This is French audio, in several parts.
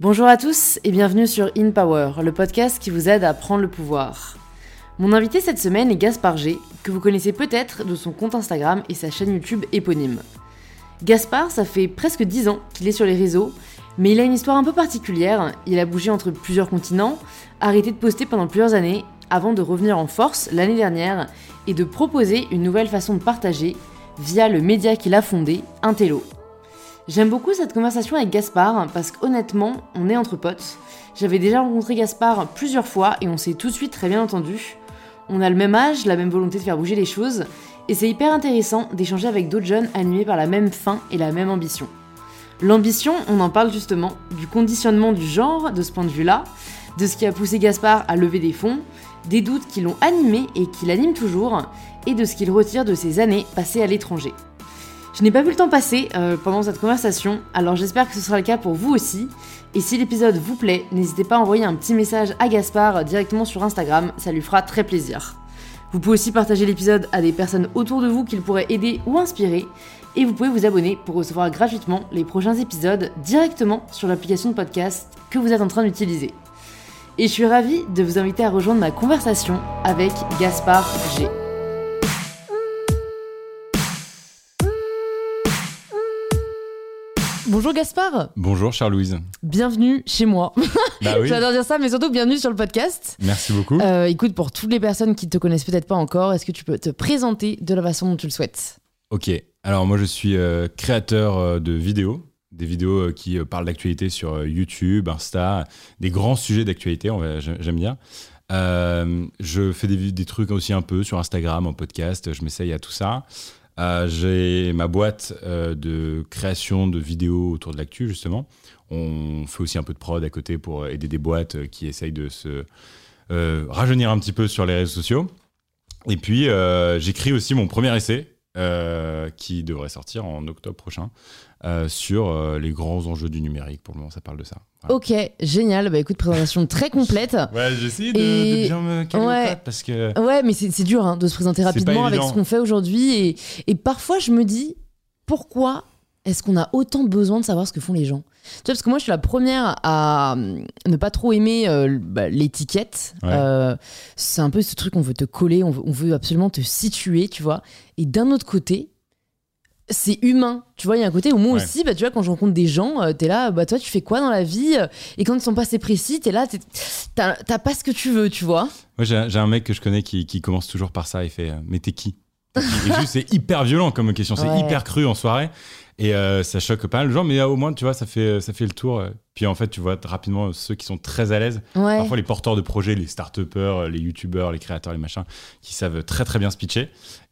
Bonjour à tous et bienvenue sur In Power, le podcast qui vous aide à prendre le pouvoir. Mon invité cette semaine est Gaspard G, que vous connaissez peut-être de son compte Instagram et sa chaîne YouTube éponyme. Gaspard, ça fait presque 10 ans qu'il est sur les réseaux, mais il a une histoire un peu particulière. Il a bougé entre plusieurs continents, arrêté de poster pendant plusieurs années, avant de revenir en force l'année dernière et de proposer une nouvelle façon de partager via le média qu'il a fondé, Intello. J'aime beaucoup cette conversation avec Gaspard parce qu'honnêtement, on est entre potes. J'avais déjà rencontré Gaspard plusieurs fois et on s'est tout de suite très bien entendu. On a le même âge, la même volonté de faire bouger les choses, et c'est hyper intéressant d'échanger avec d'autres jeunes animés par la même faim et la même ambition. L'ambition, on en parle justement, du conditionnement du genre de ce point de vue-là, de ce qui a poussé Gaspard à lever des fonds, des doutes qui l'ont animé et qui l'animent toujours, et de ce qu'il retire de ses années passées à l'étranger. Je n'ai pas vu le temps passer euh, pendant cette conversation, alors j'espère que ce sera le cas pour vous aussi. Et si l'épisode vous plaît, n'hésitez pas à envoyer un petit message à Gaspard directement sur Instagram, ça lui fera très plaisir. Vous pouvez aussi partager l'épisode à des personnes autour de vous qu'il pourrait aider ou inspirer. Et vous pouvez vous abonner pour recevoir gratuitement les prochains épisodes directement sur l'application de podcast que vous êtes en train d'utiliser. Et je suis ravie de vous inviter à rejoindre ma conversation avec Gaspard G. Bonjour Gaspard. Bonjour Charlouise. Bienvenue chez moi. Bah oui. J'adore dire ça, mais surtout bienvenue sur le podcast. Merci beaucoup. Euh, écoute, pour toutes les personnes qui te connaissent peut-être pas encore, est-ce que tu peux te présenter de la façon dont tu le souhaites? Ok, alors moi je suis euh, créateur euh, de vidéos, des vidéos qui parlent d'actualité sur YouTube, Insta, des grands sujets d'actualité, on va- j'ai- j'aime bien. Euh, je fais des, des trucs aussi un peu sur Instagram, en podcast, je m'essaye à tout ça. Euh, J'ai ma boîte euh, de création de vidéos autour de l'actu, justement. On fait aussi un peu de prod à côté pour aider des boîtes qui essayent de se euh, rajeunir un petit peu sur les réseaux sociaux. Et puis, j'écris aussi mon premier essai qui devrait sortir en octobre prochain euh, sur euh, les grands enjeux du numérique. Pour le moment, ça parle de ça. Voilà. Ok, génial. Bah écoute, présentation très complète. Ouais, j'ai essayé de- de bien me caler ouais. parce que. Ouais, mais c'est c'est dur hein, de se présenter rapidement avec ce qu'on fait aujourd'hui. Et, et parfois, je me dis, pourquoi est-ce qu'on a autant besoin de savoir ce que font les gens? Tu vois, parce que moi, je suis la première à hum, ne pas trop aimer euh, bah, l'étiquette. Ouais. Euh, c'est un peu ce truc, on veut te coller, on veut, on veut absolument te situer, tu vois. Et d'un autre côté, c'est humain. Tu vois, il y a un côté où moi Ouais. aussi, bah, tu vois, quand je rencontre des gens, euh, t'es là, bah, toi, tu fais quoi dans la vie Et quand ils sont pas assez précis, t'es là, t'as pas ce que tu veux, tu vois. Moi, j'ai un mec que je connais qui, qui commence toujours par ça. Il fait euh, Mais t'es qui? Et c'est hyper violent comme question. C'est Ouais. hyper cru en soirée. Et euh, ça choque pas mal de gens, mais euh, au moins, tu vois, ça fait, ça fait le tour. euh. Puis en fait, tu vois rapidement euh, ceux qui sont très à l'aise. Ouais. Parfois, les porteurs de projets, les start-upers, les youtubeurs, les créateurs, les machins, qui savent très très bien se pitcher.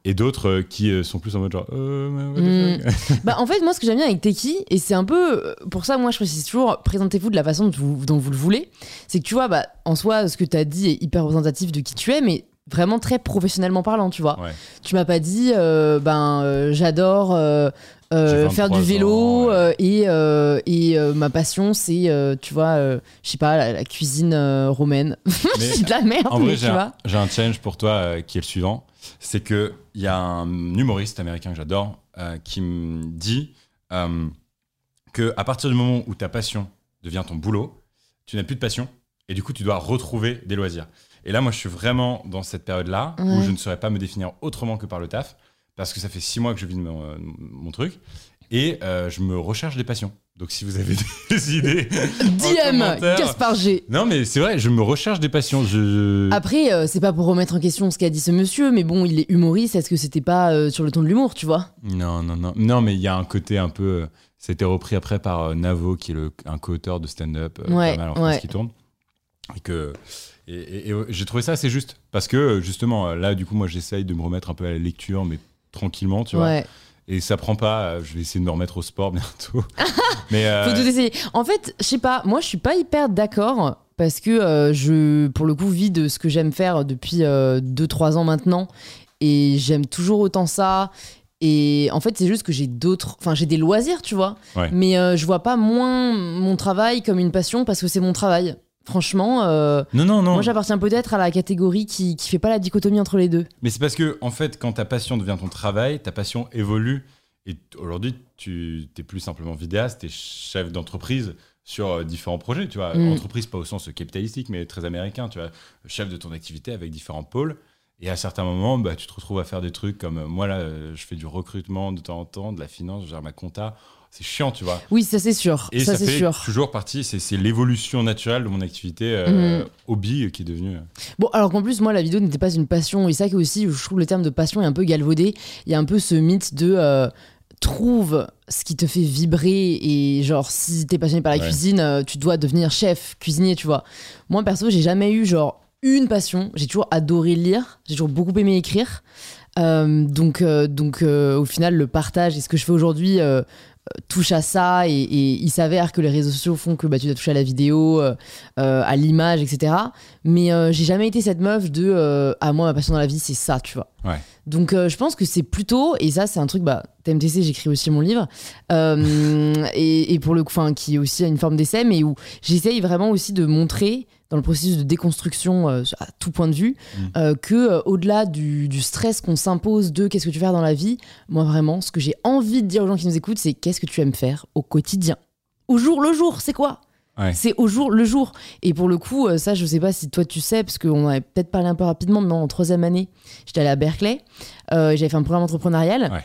Et d'autres euh, qui euh, sont plus en mode genre, euh, fuck Bah, en fait, moi, ce que j'aime bien avec Teki, et c'est un peu pour ça, moi, je précise toujours, présentez-vous de la façon dont vous, dont vous le voulez. C'est que tu vois, bah, en soi, ce que tu as dit est hyper représentatif de qui tu es, mais vraiment très professionnellement parlant, tu vois. Ouais. Tu m'as pas dit, euh, ben, euh, j'adore euh, faire du 23 vélo ans, ouais. euh, et, euh, et ma passion, c'est, tu vois, je sais pas, la, la cuisine romaine. C'est de la merde, En vrai, j'ai un, challenge pour toi qui est le suivant. C'est qu'il y a un humoriste américain que j'adore euh, qui me dit euh, que à partir du moment où ta passion devient ton boulot, tu n'as plus de passion et du coup, tu dois retrouver des loisirs. Et là, moi, je suis vraiment dans cette période-là Ouais. où je ne saurais pas me définir autrement que par le taf parce que ça fait six mois que je vis de mon, euh, mon truc et euh, je me recherche des passions. Donc, si vous avez des idées, DM, Gaspard G. non, mais c'est vrai, je me recherche des passions. Je... Après, euh, c'est pas pour remettre en question ce qu'a dit ce monsieur, mais bon, il est humoriste. Est-ce que c'était pas euh, sur le ton de l'humour, tu vois? Non, non, non. Non, mais il y a un côté un peu. euh, C'était repris après par Navo, qui est le, un co-auteur de stand-up Ouais, pas mal en France ouais. qui tourne. Et que. Et, et- et, j'ai trouvé ça assez juste. Parce que, justement, là, du coup, moi, j'essaye de me remettre un peu à la lecture, mais tranquillement, tu vois. Et ça prend pas. euh, Je vais essayer de me remettre au sport bientôt. mais. euh, Faut tout essayer. En fait, je sais pas, moi je suis pas hyper d'accord parce que euh, je, pour le coup, vis de ce que j'aime faire depuis 2-3 ans maintenant et j'aime toujours autant ça. Et en fait, c'est juste que j'ai d'autres. Enfin, j'ai des loisirs, tu vois. Ouais. Mais euh, je vois pas moins mon travail comme une passion parce que c'est mon travail. Franchement, euh, Non, non, non. moi j'appartiens peut-être à la catégorie qui, qui fait pas la dichotomie entre les deux. Mais c'est parce que, en fait, quand ta passion devient ton travail, ta passion évolue. Et aujourd'hui, tu t'es plus simplement vidéaste, t'es chef d'entreprise sur euh, différents projets, tu vois. Mm. Entreprise, pas au sens capitalistique, mais très américain, tu vois. Chef de ton activité avec différents pôles. Et à certains moments, bah, tu te retrouves à faire des trucs comme euh, moi, là, euh, je fais du recrutement de temps en temps, de la finance, je gère ma compta. C'est chiant, tu vois. Oui, ça c'est sûr. Et ça, ça, c'est fait sûr. toujours partie, c'est c'est l'évolution naturelle de mon activité euh, Mhm. hobby euh, qui est devenue. euh, Bon, alors qu'en plus, moi, la vidéo n'était pas une passion. Et ça qui aussi, je trouve le terme de passion est un peu galvaudé. Il y a un peu ce mythe de euh, trouve ce qui te fait vibrer. Et genre, si t'es passionné par la Ouais. cuisine, euh, tu dois devenir chef, cuisinier, tu vois. Moi, perso, j'ai jamais eu genre une passion. J'ai toujours adoré lire. J'ai toujours beaucoup aimé écrire. Euh, donc, euh, donc euh, au final, le partage et ce que je fais aujourd'hui touche à ça. Et, et il s'avère que les réseaux sociaux font que bah, tu dois toucher à la vidéo, euh, euh, à l'image, etc. Mais euh, j'ai jamais été cette meuf de euh, ah moi ma passion dans la vie c'est ça, tu vois. Ouais. Donc je pense que c'est plutôt et ça c'est un truc bah TMTC j'écris aussi mon livre et, et pour le coup enfin qui est aussi une forme d'essai mais où j'essaye vraiment aussi de montrer dans le processus de déconstruction euh, à tout point de vue Mm. euh, que euh, au-delà du, du stress qu'on s'impose de qu'est-ce que tu veux faire dans la vie moi vraiment ce que j'ai envie de dire aux gens qui nous écoutent c'est qu'est-ce que tu aimes faire au quotidien? Au jour le jour c'est quoi? Ouais. c'est au jour le jour. Et pour le coup, euh, ça, je sais pas si toi tu sais, parce qu'on avait peut-être parlé un peu rapidement, mais en troisième année, j'étais allée à Berkeley, euh, j'avais fait un programme entrepreneurial. Ouais.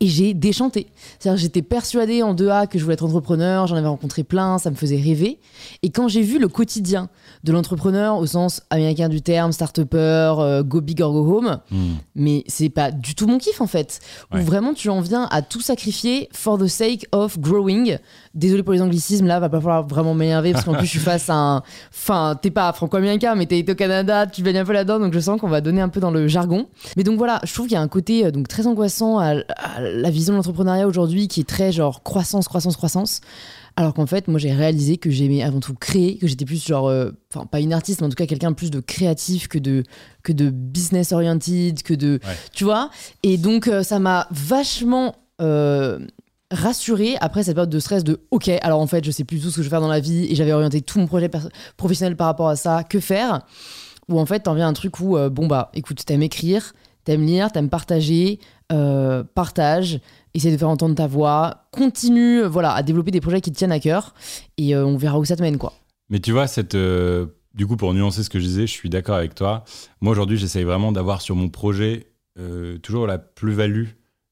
Et j'ai déchanté. C'est-à-dire, j'étais persuadée en 2A que je voulais être entrepreneur, j'en avais rencontré plein, ça me faisait rêver. Et quand j'ai vu le quotidien de l'entrepreneur au sens américain du terme, start-upper, euh, go big or go home, hmm. mais c'est pas du tout mon kiff en fait. Ouais. Où vraiment tu en viens à tout sacrifier for the sake of growing. Désolé pour les anglicismes, là va pas falloir vraiment m'énerver parce qu'en plus je suis face à un. Enfin, t'es pas franco-américain, mais t'es au Canada, tu baignes un peu là-dedans, donc je sens qu'on va donner un peu dans le jargon. Mais donc voilà, je trouve qu'il y a un côté euh, donc très angoissant à, à la vision de l'entrepreneuriat aujourd'hui qui est très genre croissance, croissance, croissance. Alors qu'en fait, moi j'ai réalisé que j'aimais avant tout créer, que j'étais plus genre, euh, enfin pas une artiste, mais en tout cas quelqu'un plus de créatif que de, que de business oriented, que de. Ouais. Tu vois Et donc euh, ça m'a vachement. euh, rassurée après cette période de stress de ok alors en fait je sais plus tout ce que je veux faire dans la vie et j'avais orienté tout mon projet professionnel par rapport à ça que faire? Où en fait t'en viens à un truc où euh, bon bah écoute t'aimes écrire t'aimes lire t'aimes partager euh, partage essaie de faire entendre ta voix continue euh, voilà à développer des projets qui te tiennent à cœur et euh, on verra où ça te mène quoi Mais tu vois, cette, euh, du coup, pour nuancer ce que je disais, je suis d'accord avec toi. Moi, aujourd'hui, j'essaye vraiment d'avoir sur mon projet toujours la plus-value.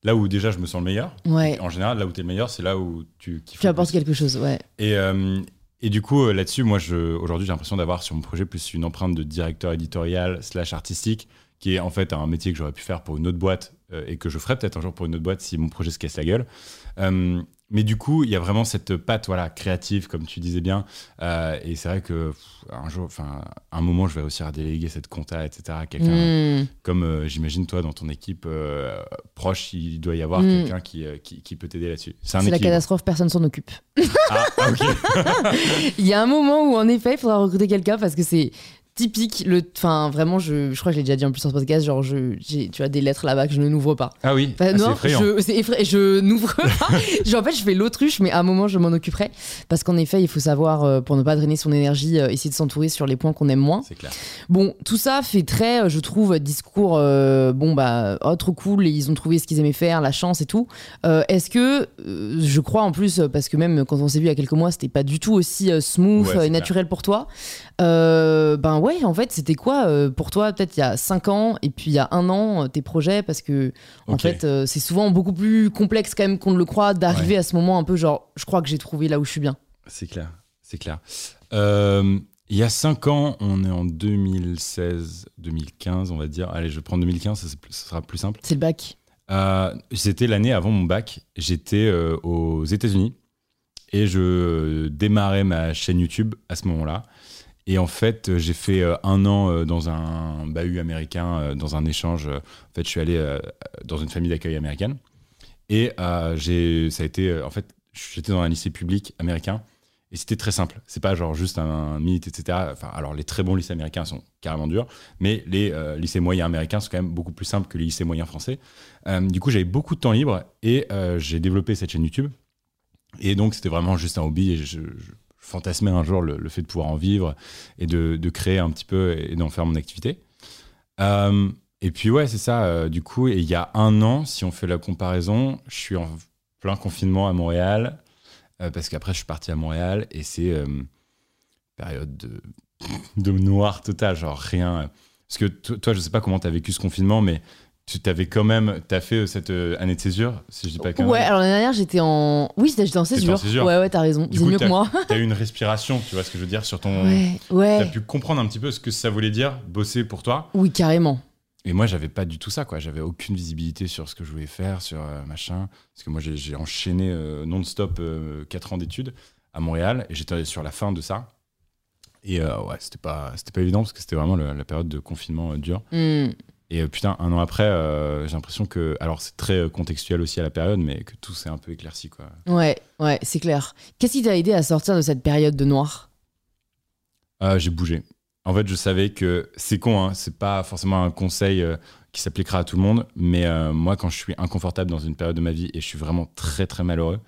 Là où déjà je me sens le meilleur. ouais En général, là où tu es le meilleur, c'est là où tu kiffes. tu apportes quelque chose ouais Et, euh, et du coup, là-dessus, moi, aujourd'hui, j'ai l'impression d'avoir sur mon projet plus une empreinte de directeur éditorial slash artistique, qui est en fait un métier que j'aurais pu faire pour une autre boîte euh, et que je ferais peut-être un jour pour une autre boîte si mon projet se casse la gueule. Euh, mais du coup, il y a vraiment cette patte voilà, créative, comme tu disais bien. Euh, et c'est vrai que pff, un jour, enfin, un moment, je vais réussir à déléguer cette compta, etc. à quelqu'un Hmm. comme j'imagine toi dans ton équipe proche, il doit y avoir Mm. quelqu'un qui, qui, qui peut t'aider là-dessus. C'est un c'est la catastrophe personne s'en occupe Ah, ah, ok. Il y a un moment où en effet il faudra recruter quelqu'un parce que c'est typique le enfin vraiment je, je crois que je l'ai déjà dit en plus sur ce podcast genre je j'ai tu as des lettres là-bas que je ne n'ouvre pas Ah oui, Enfin, ah, c'est non effrayant. je c'est effrayant je n'ouvre pas Genre, en fait je fais l'autruche mais à un moment je m'en occuperai parce qu'en effet il faut savoir euh, pour ne pas drainer son énergie euh, essayer de s'entourer sur les points qu'on aime moins C'est clair. Bon, tout ça fait très, euh, je trouve, discours, euh, bon, bah, oh, trop cool, et ils ont trouvé ce qu'ils aimaient faire, la chance et tout. Est-ce que, je crois en plus, parce que même quand on s'est vu il y a quelques mois, c'était pas du tout aussi smooth Ouais, et naturel pour toi. Ben ouais, en fait, c'était quoi euh, pour toi, peut-être il y a 5 ans, et puis il y a un an, euh, tes projets, parce que, en fait, euh, c'est souvent beaucoup plus complexe quand même qu'on ne le croit d'arriver à ce moment un peu genre, je crois que j'ai trouvé là où je suis bien. C'est clair. C'est clair. Il y a 5 ans, on est en 2016-2015, on va dire. Allez, je prends 2015, ça, ça sera plus simple. C'est le bac. C'était l'année avant mon bac. J'étais aux États-Unis et je démarrais ma chaîne YouTube à ce moment-là. Et en fait, euh, j'ai fait euh, un an euh, dans un bahut américain, dans un échange. En fait, je suis allé dans une famille d'accueil américaine. Et ça a été, en fait, j'étais dans un lycée public américain. Et c'était très simple. C'est pas genre juste un, mythe, etc. Alors les très bons lycées américains sont carrément durs, mais les lycées moyens américains sont quand même beaucoup plus simples que les lycées moyens français. Du coup, j'avais beaucoup de temps libre et j'ai développé cette chaîne YouTube. Et donc, c'était vraiment juste un hobby. Et je fantasmais un jour le, fait de pouvoir en vivre et de, de créer un petit peu et d'en faire mon activité. Euh, et puis, ouais, c'est ça. euh, du coup, il y a un an, si on fait la comparaison, je suis en plein confinement à Montréal. parce qu'après, je suis parti à Montréal et c'est période de, de noir total, genre rien. Parce que toi, je sais pas comment tu as vécu ce confinement, mais tu t'avais quand même, t'as fait euh, cette euh, année de césure, si je dis pas quand Ouais, alors l'année dernière j'étais en, oui j'étais en césure. Ouais ouais, t'as raison, c'est mieux que moi. t'as eu une respiration, tu vois ce que je veux dire sur ton. Ouais. ouais. T'as pu comprendre un petit peu ce que ça voulait dire bosser pour toi. Oui carrément. Et moi j'avais pas du tout ça quoi, j'avais aucune visibilité sur ce que je voulais faire, sur euh, machin, parce que moi j'ai enchaîné non-stop 4 ans d'études à Montréal et j'étais sur la fin de ça. Et ouais, c'était pas, c'était pas évident parce que c'était vraiment la période de confinement dur. Hmm. Et euh, putain, un an après, euh, j'ai l'impression que. Alors, c'est très euh, contextuel aussi à la période, mais que tout s'est un peu éclairci, quoi. Ouais, ouais, c'est clair. Qu'est-ce qui t'a aidé à sortir de cette période de noir? J'ai bougé. En fait, je savais que. C'est con, hein, c'est pas forcément un conseil qui s'appliquera à tout le monde, mais moi, quand je suis inconfortable dans une période de ma vie et je suis vraiment très, très malheureux,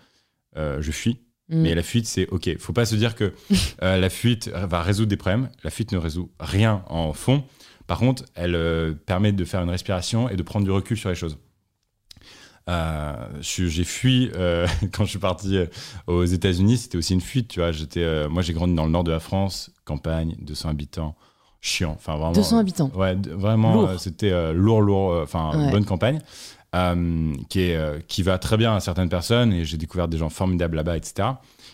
je fuis. Mm. Mais la fuite, c'est OK. Faut pas se dire que la fuite va résoudre des problèmes. La fuite ne résout rien en fond. Par contre, elle euh, permet de faire une respiration et de prendre du recul sur les choses. Euh, j'ai fui euh, quand je suis parti aux États-Unis. C'était aussi une fuite, tu vois. J'étais, moi, j'ai grandi dans le nord de la France, campagne, 200 habitants, chiant. Enfin, vraiment. 200 habitants. Ouais, vraiment. c'était lourd, lourd. Enfin, bonne campagne. qui, est, qui va très bien à certaines personnes et j'ai découvert des gens formidables là-bas, etc.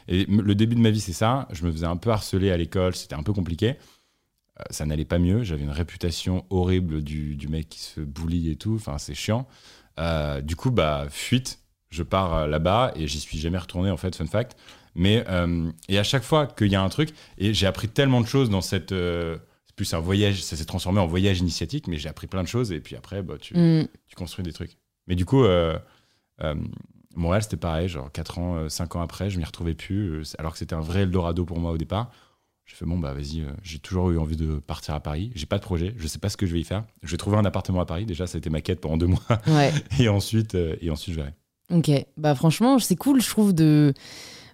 Et le début de ma vie, c'est ça. Je me faisais un peu harceler à l'école, c'était un peu compliqué. Euh, ça n'allait pas mieux. J'avais une réputation horrible du, du, mec qui se boulie et tout. Enfin, c'est chiant. Euh, du coup, bah, fuite. Je pars euh, là-bas et j'y suis jamais retourné, en fait, fun fact. Mais, et à chaque fois qu'il y a un truc, et j'ai appris tellement de choses dans cette. c'est plus un voyage, ça s'est transformé en voyage initiatique, mais j'ai appris plein de choses et puis après, bah, tu, mm. tu construis des trucs. Mais du coup, Montréal, c'était pareil, genre 4 ans, 5 ans après, je m'y retrouvais plus, alors que c'était un vrai Eldorado pour moi au départ. J'ai fait bon bah vas-y, euh, j'ai toujours eu envie de partir à Paris. J'ai pas de projet, je sais pas ce que je vais y faire. Je vais trouver un appartement à Paris. Déjà, ça a été ma quête pendant deux mois. et ensuite, euh, et ensuite je verrai. Ok, bah franchement, c'est cool, je trouve de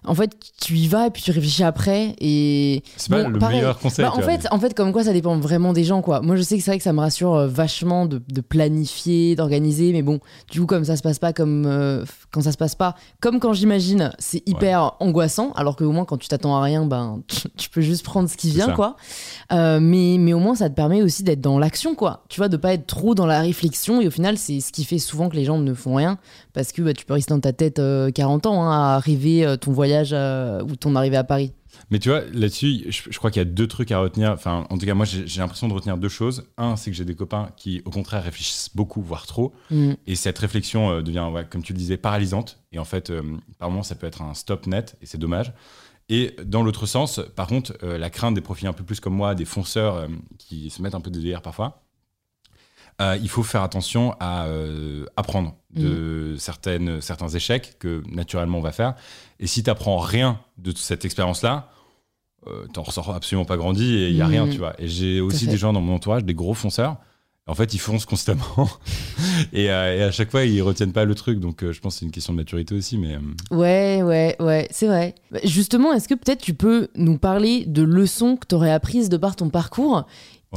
en fait, tu y vas et puis tu réfléchis après. Et c'est pas le meilleur conseil. Bah, en, fait, en fait, comme quoi, ça dépend vraiment des gens. quoi. Moi, je sais que c'est vrai que ça me rassure euh, vachement de, planifier, d'organiser. Mais bon, du coup, comme ça se passe pas comme euh, quand ça se passe pas, comme quand j'imagine, c'est hyper angoissant. Alors qu'au moins, quand tu t'attends à rien, ben, tu, peux juste prendre ce qui vient. quoi. Euh, mais, mais au moins, ça te permet aussi d'être dans l'action. quoi. Tu vois, de pas être trop dans la réflexion. Et au final, c'est ce qui fait souvent que les gens ne font rien. Parce que bah, tu peux rester dans ta tête 40 ans hein, à rêver ton voyage euh, ou ton arrivée à Paris mais tu vois, là-dessus, je, crois qu'il y a deux trucs à retenir. Enfin, en tout cas, moi, j'ai l'impression de retenir deux choses. Un, c'est que j'ai des copains qui, au contraire, réfléchissent beaucoup, voire trop. Mm. Et cette réflexion euh, devient, comme tu le disais, paralysante. Et en fait, euh, par moments, ça peut être un stop net, et c'est dommage. Et dans l'autre sens, par contre, la crainte des profils un peu plus comme moi, des fonceurs qui se mettent un peu de délire parfois, euh, il faut faire attention à euh, apprendre de mm. certaines, certains échecs que naturellement on va faire. Et si tu n'apprends rien de cette expérience-là, euh, tu n'en ressors absolument pas grandi et il n'y a rien, mm. tu vois. Et j'ai aussi des gens dans mon entourage, des gros fonceurs. En fait, ils foncent constamment. et, à chaque fois, ils retiennent pas le truc. Donc, je pense que c'est une question de maturité aussi. Mais, Ouais, ouais, ouais, c'est vrai. Bah, justement, est-ce que peut-être tu peux nous parler de leçons que tu aurais apprises de par ton parcours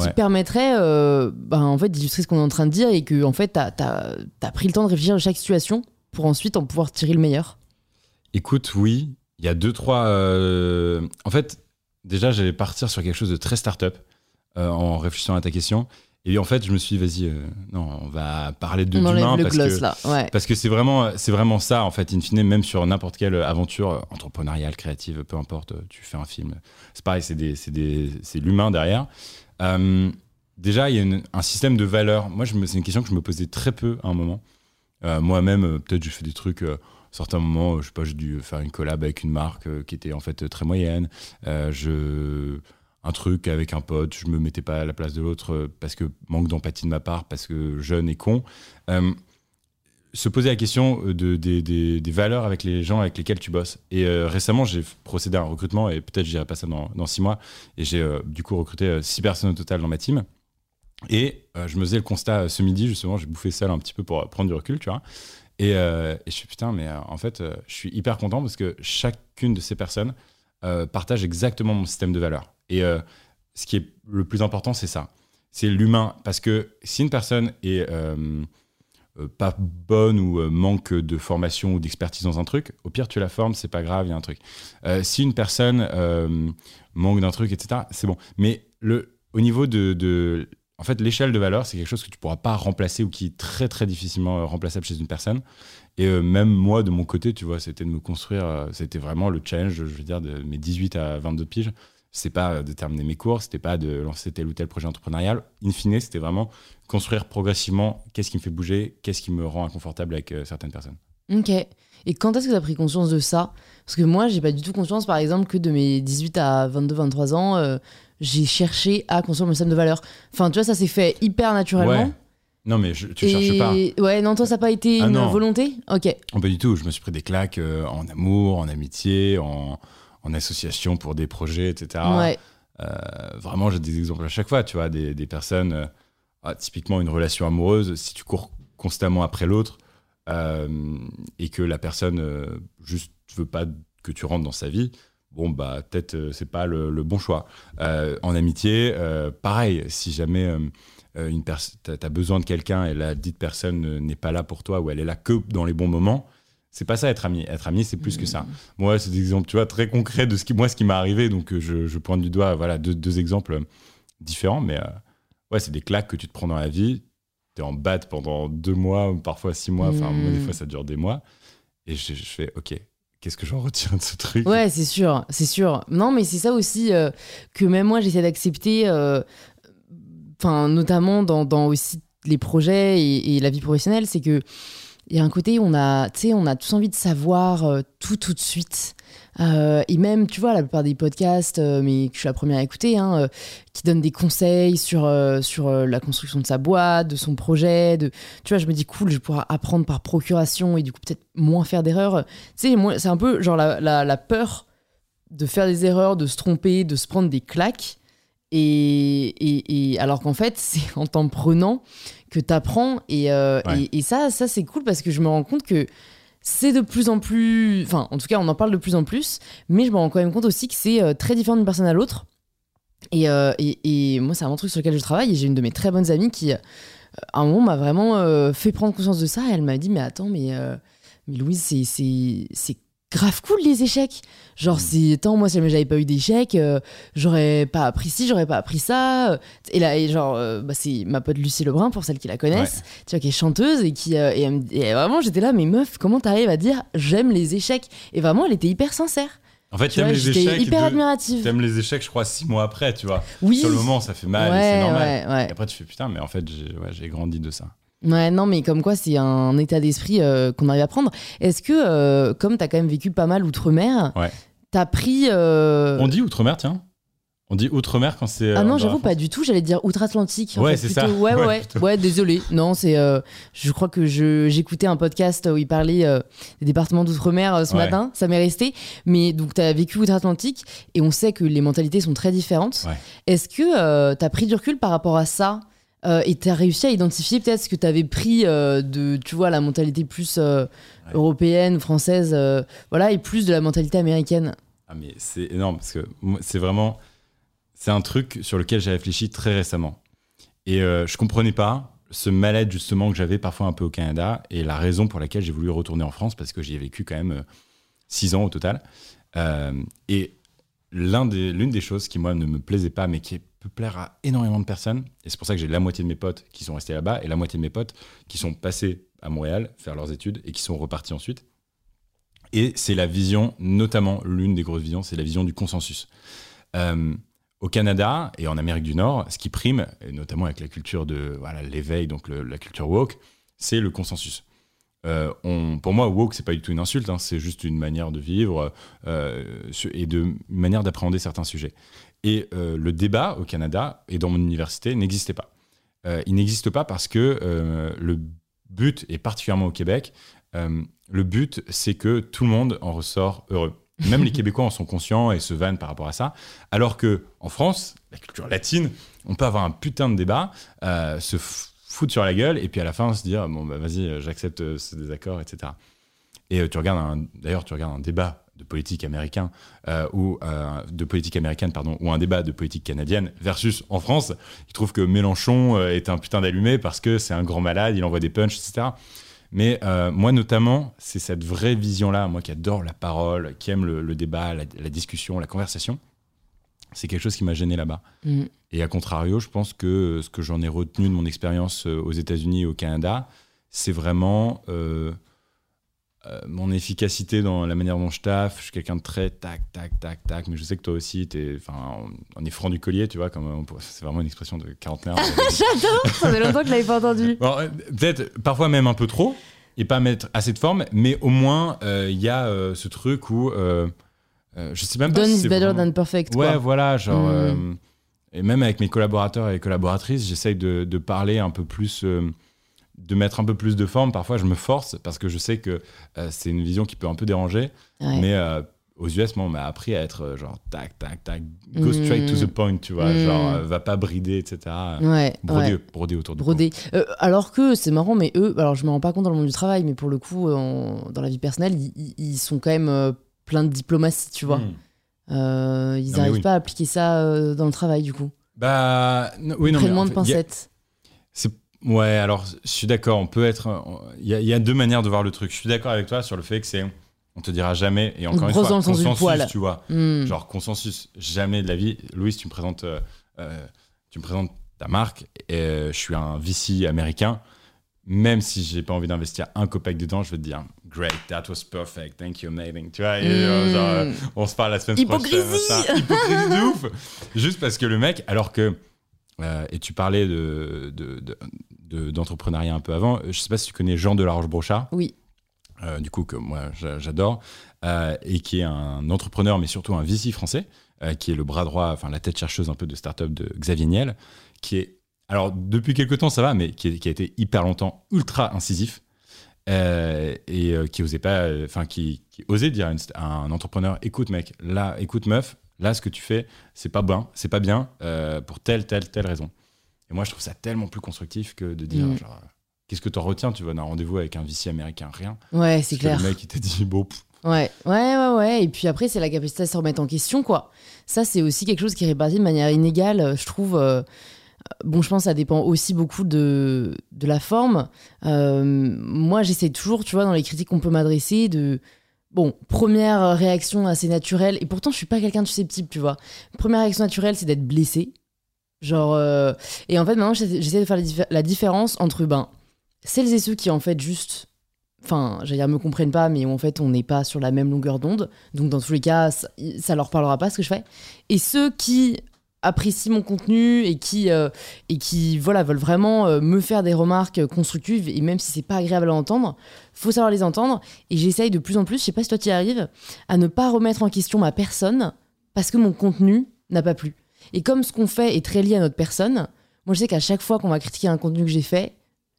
qui permettrait euh, ben, en fait, d'illustrer ce qu'on est en train de dire et que en fait, tu as, pris le temps de réfléchir à chaque situation pour ensuite en pouvoir tirer le meilleur Écoute, oui. Il y a deux, trois. Euh, en fait, déjà, j'allais partir sur quelque chose de très start-up euh, en réfléchissant à ta question. Et en fait, je me suis dit, vas-y, non, on va parler de l'humain parce, que, là. Ouais. parce que c'est vraiment, c'est vraiment ça, en fait, in fine, même sur n'importe quelle aventure entrepreneuriale, créative, peu importe, tu fais un film. C'est pareil, c'est l'humain derrière. Euh, déjà, il y a un système de valeurs. Moi, c'est une question que je me posais très peu à un moment. Euh, moi-même, euh, peut-être, j'ai fait des trucs. à certains moments, je sais pas, j'ai dû faire une collab avec une marque qui était en fait très moyenne. je un truc avec un pote, je me mettais pas à la place de l'autre parce que manque d'empathie de ma part, parce que jeune et con se poser la question euh, de, des, valeurs avec les gens avec lesquels tu bosses. Et euh, récemment, j'ai procédé à un recrutement et peut-être j'irai pas ça dans, six mois. Et j'ai euh, du coup recruté six personnes au total dans ma team. Et je me faisais le constat ce midi, justement, j'ai bouffé seul un petit peu pour prendre du recul, tu vois. Et, et je suis putain, mais en fait, je suis hyper content parce que chacune de ces personnes partage exactement mon système de valeurs. Et ce qui est le plus important, c'est ça. C'est l'humain. Parce que si une personne est pas bonne ou euh, manque de formation ou d'expertise dans un truc, au pire tu la formes, c'est pas grave, il y a un truc. Euh, si une personne manque d'un truc, etc., c'est bon. Mais le, au niveau de, en fait, l'échelle de valeur, c'est quelque chose que tu pourras pas remplacer ou qui est très très difficilement remplaçable chez une personne. Et même moi, de mon côté, tu vois, c'était de me construire, c'était vraiment le challenge, je veux dire, de mes 18 à 22 piges c'est pas de terminer mes cours, c'était pas de lancer tel ou tel projet entrepreneurial. In fine, c'était vraiment construire progressivement qu'est-ce qui me fait bouger, qu'est-ce qui me rend inconfortable avec euh, certaines personnes. Ok. Et quand est-ce que tu as pris conscience de ça? Parce que moi, j'ai pas du tout conscience, par exemple, que de mes 18 à 22-23 ans, euh, j'ai cherché à construire mon système de valeurs. Enfin, tu vois, ça s'est fait hyper naturellement. Non, mais je, tu cherches pas. Ouais, non, toi, ça n'a pas été ah une volonté? Ok. Oh, pas du tout. Je me suis pris des claques euh, en amour, en amitié, en, en association pour des projets, etc. Euh, vraiment, j'ai des exemples à chaque fois, tu vois, des, personnes, euh, ah, typiquement une relation amoureuse, si tu cours constamment après l'autre euh, et que la personne juste veut pas que tu rentres dans sa vie, bon, bah, peut-être c'est pas le, bon choix. en amitié, pareil, si jamais une tu as besoin de quelqu'un et la dite personne n'est pas là pour toi ou elle est là que dans les bons moments, c'est pas ça être ami. Être ami, c'est plus que ça. Moi, c'est des exemples, tu vois, très concrets de ce qui, moi, ce qui m'est arrivé. Donc, euh, je, pointe du doigt, voilà, deux, exemples différents. Mais euh, ouais, c'est des claques que tu te prends dans la vie. Tu es en batte pendant deux mois, parfois six mois. Enfin, des fois, ça dure des mois. Et je, fais, OK, qu'est-ce que j'en retiens de ce truc? Ouais, c'est sûr, c'est sûr. Non, mais c'est ça aussi euh, que même moi, j'essaie d'accepter. Enfin, notamment dans, dans, aussi les projets et, et la vie professionnelle, c'est que il y a un côté on a, on a tous envie de savoir euh, tout tout de suite. Euh, et même, tu vois, la plupart des podcasts, euh, mais que je suis la première à écouter, hein, qui donnent des conseils sur, sur la construction de sa boîte, de son projet. De, tu vois, je me dis, cool, je pourrais apprendre par procuration et du coup, peut-être moins faire d'erreurs. Tu sais, c'est un peu genre la, la, la, peur de faire des erreurs, de se tromper, de se prendre des claques. Et, et, et alors qu'en fait, c'est en t'en prenant que tu apprends. Euh, et, et, ça, ça c'est cool parce que je me rends compte que c'est de plus en plus. Enfin, en tout cas, on en parle de plus en plus. Mais je me rends quand même compte aussi que c'est euh, très différent d'une personne à l'autre. Euh, et, et, moi, c'est un truc sur lequel je travaille. Et j'ai une de mes très bonnes amies qui, à un moment, m'a vraiment fait prendre conscience de ça. Et elle m'a dit Mais attends, mais, mais Louise, c'est grave cool les échecs. Genre, mm. si tant moi, si j'avais pas eu d'échecs, euh, j'aurais pas appris ci, j'aurais pas appris ça. Et là, et genre, euh, bah, c'est ma pote Lucie Lebrun, pour celles qui la connaissent, tu vois, qui est chanteuse et qui. Euh, et, vraiment, j'étais là, mais meuf, comment t'arrives à dire j'aime les échecs? Et vraiment, elle était hyper sincère. En fait, t'aimes les échecs. hyper admirative. T'aimes les échecs, je crois, six mois après, tu vois. Oui. Sur le moment, ça fait mal, c'est normal. Et après, tu fais putain, mais en fait, j'ai grandi de ça. Ouais, non, mais comme quoi, c'est un état d'esprit euh, qu'on arrive à prendre. Est-ce que, euh, comme tu as quand même vécu pas mal outre-mer, ouais. tu as pris. Euh, On dit outre-mer, tiens on dit outre-mer quand c'est. Ah non, j'avoue pas du tout. J'allais dire outre-Atlantique. Ouais, c'est ça. Ouais, ouais, ouais. désolé. Non, c'est. je crois que j'écoutais un podcast où il parlait des départements d'outre-mer ce matin. Ça m'est resté. Mais donc, tu as vécu outre-Atlantique et on sait que les mentalités sont très différentes. Est-ce que tu as pris du recul par rapport à ça? Euh, et tu as réussi à identifier peut-être ce que tu avais pris euh, de, tu vois, la mentalité plus euh, européenne française, voilà, et plus de la mentalité américaine. Ah mais c'est énorme parce que c'est vraiment, c'est un truc sur lequel j'ai réfléchi très récemment. Et je comprenais pas ce mal-être justement que j'avais parfois un peu au Canada et la raison pour laquelle j'ai voulu retourner en France parce que j'y ai vécu quand même six ans au total. et l'une des, choses qui moi ne me plaisait pas mais qui peut plaire à énormément de personnes. Et c'est pour ça que j'ai la moitié de mes potes qui sont restés là-bas et la moitié de mes potes qui sont passés à Montréal faire leurs études et qui sont repartis ensuite. Et c'est la vision, notamment l'une des grosses visions, c'est la vision du consensus. Euh, au Canada et en Amérique du Nord, ce qui prime, et notamment avec la culture de l'éveil, donc la culture woke, c'est le consensus. Euh, on, pour moi, woke, c'est pas du tout une insulte, hein, c'est juste une manière de vivre euh, et de, une manière d'appréhender certains sujets. Et euh, le débat au Canada et dans mon université n'existait pas. Il n'existe pas parce que le but, et particulièrement au Québec, le but, c'est que tout le monde en ressort heureux. Même les Québécois en sont conscients et se vannent par rapport à ça. Alors que en France, la culture latine, on peut avoir un putain de débat, se foutre sur la gueule et puis à la fin se dire bon bah vas-y, j'accepte ce désaccord, etc. Et tu regardes d'ailleurs tu regardes un débat de politique américain ou de politique américaine pardon ou un débat de politique canadienne versus en France il trouve que Mélenchon est un putain d'allumé parce que c'est un grand malade il envoie des punchs etc mais moi notamment c'est cette vraie vision là moi qui adore la parole qui aime le, débat la, discussion la conversation c'est quelque chose qui m'a gêné là-bas. Mm. Et à contrario, je pense que ce que j'en ai retenu de mon expérience aux États-Unis et au Canada, c'est vraiment euh, euh, mon efficacité dans la manière dont je taffe. Je suis quelqu'un de très tac, tac, tac, tac. Mais je sais que toi aussi, es, on est franc du collier, tu vois. C'est vraiment une expression de quarantenaire. J'adore Ça fait longtemps que je l'avais pas entendu. Euh, peut-être parfois même un peu trop et pas mettre assez de forme, mais au moins, il y a ce truc où. je sais même pas Done is better than perfect. Ouais, voilà, genre. Hmm. Et même avec mes collaborateurs et collaboratrices, j'essaye de, de, parler un peu plus de mettre un peu plus de forme. Parfois, je me force parce que je sais que euh, c'est une vision qui peut un peu déranger. Mais euh, aux US, moi, on m'a appris à être euh, genre tac, tac, tac, go straight to the point, tu vois, mm. genre va pas brider, etc. Ouais, broder, autour de broder. alors que c'est marrant, mais eux, alors je me rends pas compte dans le monde du travail, mais pour le coup, dans la vie personnelle, ils, sont quand même plein de diplomatie, tu vois. Mm. ils n'arrivent pas à appliquer ça dans le travail, du coup. Bah, oui, non, mais, moins de pincettes. Ouais, alors je suis d'accord. On peut être. Il y, a deux manières de voir le truc. Je suis d'accord avec toi sur le fait que c'est. On te dira jamais. Et encore une fois, consensus, tu vois. Hmm. Genre consensus, jamais de la vie. Louis, tu me présentes, euh, euh, tu me présentes ta marque. Et, euh, je suis un VC américain. Même si j'ai pas envie d'investir un copec dedans, je vais te dire Great, that was perfect, thank you, amazing. Tu vois, hmm. on se parle la semaine prochaine. Hypocrisie de ouf. Juste parce que le mec, alors que. et tu parlais de, de, de d'entrepreneuriat un peu avant. Je ne sais pas si tu connais Jean de la Roche-Brochard. Oui. Euh, du coup, que moi j'adore, euh, et qui est un entrepreneur, mais surtout un VC français, euh, qui est le bras droit, enfin la tête chercheuse un peu de start-up de Xavier Niel, qui est, alors depuis quelques temps ça va, mais qui, a été hyper longtemps ultra incisif, et qui osait pas, enfin qui, osait dire à, un entrepreneur, écoute mec, là, écoute meuf, là ce que tu fais, c'est pas bien, c'est pas bien pour telle, telle, telle raison. Et moi, je trouve ça tellement plus constructif que de dire, mm. genre, qu'est-ce que tu en retiens Tu vas d'un rendez-vous avec un VC américain, rien. Ouais, c'est clair. Le mec, il t'a dit, bon. Ouais, ouais, ouais, ouais. Et puis après, c'est la capacité à se remettre en question, quoi. Ça, c'est aussi quelque chose qui est réparti de manière inégale, euh, je trouve. Bon, je pense que ça dépend aussi beaucoup de, de la forme. Euh, moi, j'essaie toujours, tu vois, dans les critiques qu'on peut m'adresser, de. Bon, première réaction assez naturelle, et pourtant je suis pas quelqu'un de susceptible, tu vois. Première réaction naturelle, c'est d'être blessé. Genre, euh, Et en fait, maintenant, j'essaie de faire la, différence entre ben, celles et ceux qui, en fait, juste. Enfin, j'allais dire, me comprennent pas, mais en fait, on n'est pas sur la même longueur d'onde. Donc, dans tous les cas, ça, ça, leur parlera pas ce que je fais. Et ceux qui apprécient mon contenu et qui, euh, et qui voilà, veulent vraiment euh, me faire des remarques constructives, et même si c'est pas agréable à entendre, faut savoir les entendre. Et j'essaye de plus en plus, je sais pas si toi tu arrives, à ne pas remettre en question ma personne parce que mon contenu n'a pas plu. Et comme ce qu'on fait est très lié à notre personne, moi je sais qu'à chaque fois qu'on va critiquer un contenu que j'ai fait,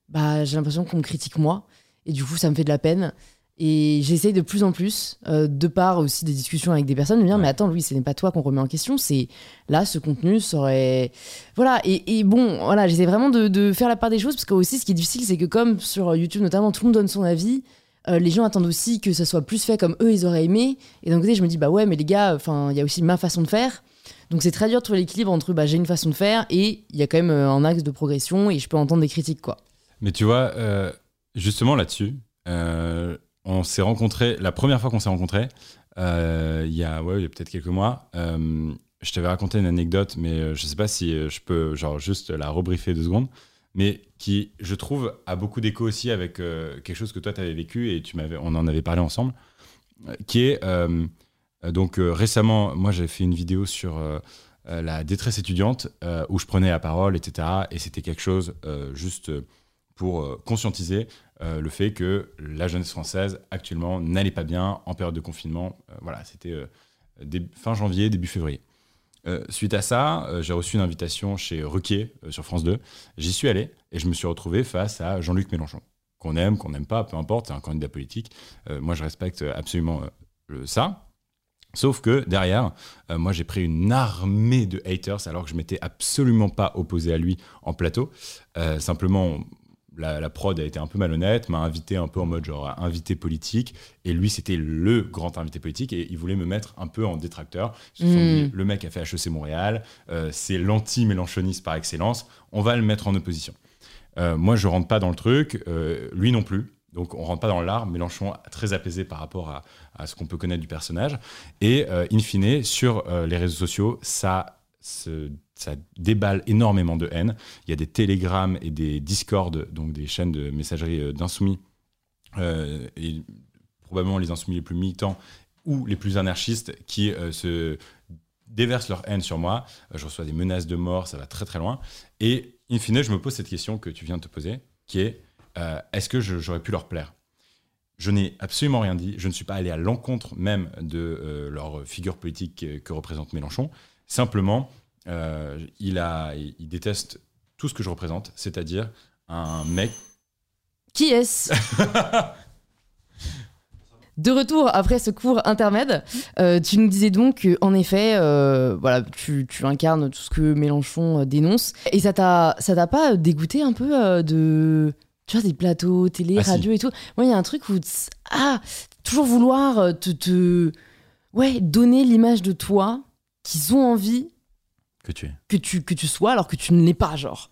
bah j'ai l'impression qu'on me critique moi. Et du coup, ça me fait de la peine. Et j'essaye de plus en plus, euh, de part aussi des discussions avec des personnes, de me dire Mais attends, Louis, ce n'est pas toi qu'on remet en question, c'est là, ce contenu serait. Voilà, et, bon, voilà, j'essaie vraiment de, faire la part des choses, parce que aussi, ce qui est difficile, c'est que comme sur YouTube notamment, tout le monde donne son avis, euh, les gens attendent aussi que ça soit plus fait comme eux, ils auraient aimé. Et d'un côté, je me dis Bah ouais, mais les gars, il y a aussi ma façon de faire. Donc c'est très dur de trouver l'équilibre entre bah, j'ai une façon de faire et il y a quand même euh, un axe de progression et je peux entendre des critiques. quoi. Mais tu vois, euh, justement là-dessus, on s'est rencontrés, la première fois qu'on s'est rencontrés, il y a, ouais, a peut-être quelques mois, je t'avais raconté une anecdote, mais je sais pas si je peux genre juste la rebriefer deux secondes, mais qui, je trouve, a beaucoup d'écho aussi avec quelque chose que toi tu avais vécu et tu m'avais, on en avait parlé ensemble, qui est euh, donc euh, récemment, moi j'ai fait une vidéo sur euh, la détresse étudiante où je prenais la parole, etc. Et c'était quelque chose juste pour conscientiser le fait que la jeunesse française actuellement n'allait pas bien en période de confinement. voilà, c'était fin janvier, début février. suite à ça, j'ai reçu une invitation chez Ruquier sur France 2. J'y suis allé et je me suis retrouvé face à Jean-Luc Mélenchon. Qu'on aime, qu'on n'aime pas, peu importe, c'est un candidat politique. moi, je respecte absolument ça. Sauf que derrière, euh, moi j'ai pris une armée de haters alors que je m'étais absolument pas opposé à lui en plateau. Euh, simplement, la, la prod a été un peu malhonnête, m'a invité un peu en mode genre invité politique, et lui c'était le grand invité politique, et il voulait me mettre un peu en détracteur. Ils se sont Mm. dit, le mec a fait HEC Montréal, euh, c'est l'anti-mélanchoniste par excellence, on va le mettre en opposition. Euh, moi je rentre pas dans le truc, euh, lui non plus. Donc on rentre pas dans l'art, Mélenchon très apaisé par rapport à, à ce qu'on peut connaître du personnage. Et in fine, sur les réseaux sociaux, ça, se- ça déballe énormément de haine. Il y a des télégrammes et des discords, donc des chaînes de messagerie euh, d'insoumis, euh, probablement les insoumis les plus militants ou les plus anarchistes qui euh, se déversent leur haine sur moi. Je reçois des menaces de mort, ça va très très loin. Et in fine, je me pose cette question que tu viens de te poser, qui est euh, est-ce que j'aurais pu leur plaire? Je n'ai absolument rien dit. Je ne suis pas allé à l'encontre même de leur figure politique que, représente Mélenchon. Simplement, il, a, il, déteste tout ce que je représente, c'est-à-dire un mec. Qui est-ce De retour après ce cours intermède, euh, tu nous disais donc que, en effet, euh, voilà, tu, tu incarnes tout ce que Mélenchon euh, dénonce. Et ça t'a, ça t'a pas dégoûté un peu euh, de, tu vois, des plateaux télé, Ah, si. radio et tout? Moi, il y a un truc où, ah, toujours vouloir euh, te, te, ouais, donner l'image de toi qu'ils ont envie Que tu es. que tu, que tu sois, alors que tu ne l'es pas, genre.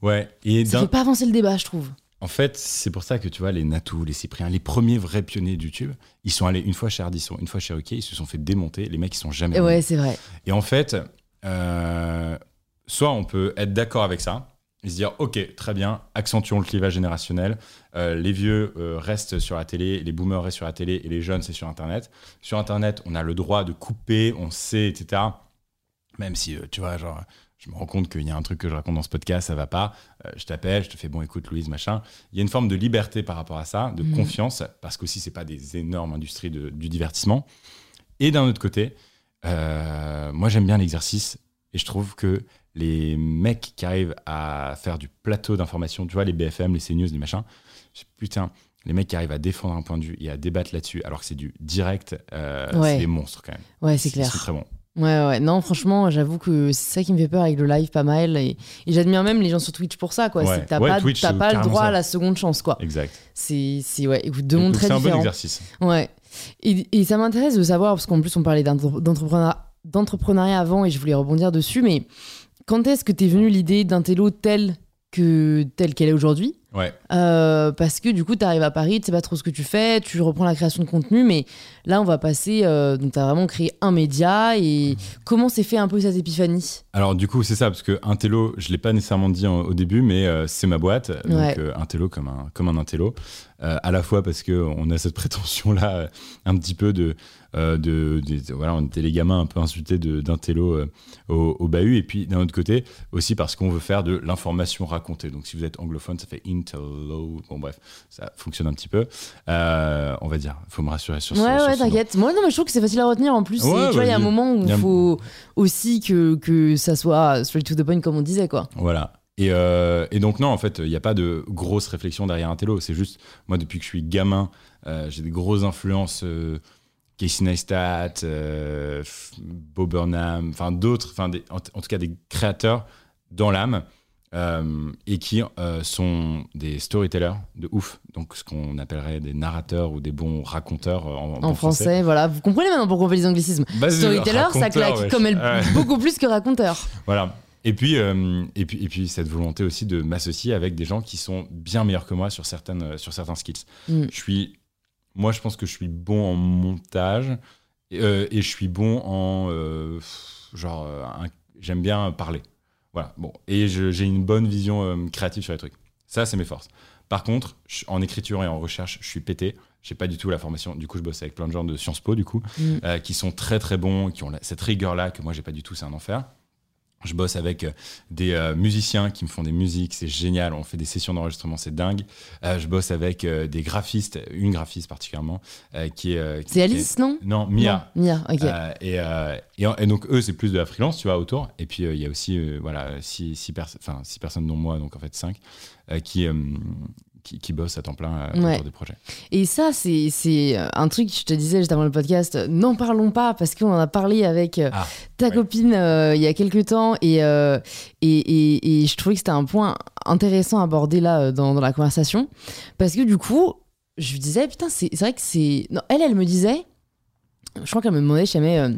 Ouais, et Ça fait pas avancer le débat, je trouve. en fait, c'est pour ça que tu vois, les Natou, les Cypriens, les premiers vrais pionniers de YouTube, ils sont allés une fois chez Ardisson, une fois chez Ruquier, ils se sont fait démonter, les mecs, ils sont jamais Et ouais, c'est vrai. Et en fait, euh, soit on peut être d'accord avec ça et se dire, ok, très bien, accentuons le clivage générationnel. Euh, les vieux euh, restent sur la télé, les boomers restent sur la télé et les jeunes, c'est sur Internet. Sur Internet, on a le droit de couper, on sait, etc. Même si, euh, tu vois, genre, je me rends compte qu'il y a un truc que je raconte dans ce podcast, ça va pas. Euh, je t'appelle, je te fais, bon, écoute, Louise, machin. Il y a une forme de liberté par rapport à ça, de Mhm. confiance, parce qu'aussi, c'est pas des énormes industries de- du divertissement. Et d'un autre côté, euh, moi, j'aime bien l'exercice et je trouve que les mecs qui arrivent à faire du plateau d'information, tu vois, les BFM, les CNews, les machins, putain, les mecs qui arrivent à défendre un point de vue et à débattre là-dessus, alors que c'est du direct, euh, Ouais. c'est des monstres quand même. Ouais, c'est clair. sont très bons. Ouais, ouais, non, franchement, j'avoue que c'est ça qui me fait peur avec le live pas mal. Et, et j'admire même les gens sur Twitch pour ça, quoi. Ouais. C'est que t'as Ouais, pas, Twitch, t'as c'est pas le droit ça. à la seconde chance, quoi. Exact. C'est, c'est ouais, écoute, deux mondes très c'est un bon différents. exercice. Ouais. Et, et ça m'intéresse de savoir, parce qu'en plus, on parlait d'entre- d'entrepreneur- d'entrepreneuriat avant et je voulais rebondir dessus, mais quand est-ce que t'es venu l'idée d'un télo tel que telle qu'elle est aujourd'hui Ouais. Euh, parce que du coup, tu arrives à Paris, tu sais pas trop ce que tu fais, tu reprends la création de contenu, mais là, on va passer. euh, donc, tu as vraiment créé un média et comment s'est fait un peu cette épiphanie? Alors du coup c'est ça parce que Intello, je l'ai pas nécessairement dit en- au début, mais euh, c'est ma boîte, donc Ouais. Intello comme un comme un Intello, à la fois parce que on a cette prétention là un petit peu de, de, de- voilà on était les gamins un peu insultés de- d'Intello euh, au, au bahut et puis d'un autre côté aussi parce qu'on veut faire de l'information racontée. Donc si vous êtes anglophone ça fait Intello, bon bref ça fonctionne un petit peu, Euh, on va dire, faut me rassurer sur ce Ouais, ouais, ce nom. t'inquiète. Moi, non, mais je trouve que c'est facile à retenir en plus. Ouais, tu vois, il y a un moment où Il a faut aussi que, que ça soit straight to the point, comme on disait, quoi. Voilà. Et, euh, et donc non, en fait, il n'y a pas de grosse réflexion derrière un télo. C'est juste, moi, depuis que je suis gamin, euh, j'ai des grosses influences. euh, Casey Neistat, euh, F- Bo Burnham, enfin d'autres, enfin en, en tout cas des créateurs dans l'âme euh, et qui euh, sont des storytellers de ouf, donc ce qu'on appellerait des narrateurs ou des bons raconteurs en, En bon français, voilà. Vous comprenez maintenant pourquoi on fait les anglicismes. Bah, Storyteller, ça claque wesh. comme elle, Ouais. beaucoup plus que raconteur. Voilà. Et puis, et, puis, et puis, cette volonté aussi de m'associer avec des gens qui sont bien meilleurs que moi sur, certaines, sur certains skills. Mm. Je suis, moi, je pense que je suis bon en montage et, euh, et je suis bon en. euh, genre, euh, j'aime bien parler. Voilà. Bon. Et j'ai une bonne vision créative sur les trucs. Ça, c'est mes forces. Par contre, en écriture et en recherche, je suis pété. J'ai pas du tout la formation. Du coup, je bosse avec plein de gens de Sciences Po, du coup, Mm. euh, qui sont très très bons, qui ont cette rigueur-là que moi j'ai pas du tout. C'est un enfer. Je bosse avec euh, des euh, musiciens qui me font des musiques, c'est génial. On fait des sessions d'enregistrement, c'est dingue. Euh, je bosse avec euh, des graphistes, une graphiste particulièrement, qui est. C'est Alice, non est- Non, Mia. Non, Mia, ok. Et, et, en- et donc eux c'est plus de la freelance tu vois autour et puis il y a aussi voilà six, six, enfin, six personnes dont moi donc en fait cinq qui qui, qui bossent à temps plein euh, Ouais. autour des projets. Et ça, c'est c'est un truc, je te disais juste avant le podcast, n'en parlons pas parce qu'on en a parlé avec euh, Ah, ta ouais. copine euh, il y a quelques temps et, euh, et, et, et je trouvais que c'était un point intéressant à aborder là euh, dans, dans la conversation. Parce que du coup, je lui disais, putain, c'est vrai que c'est. Non, elle, elle me disait, je crois qu'elle me demandait jamais. euh,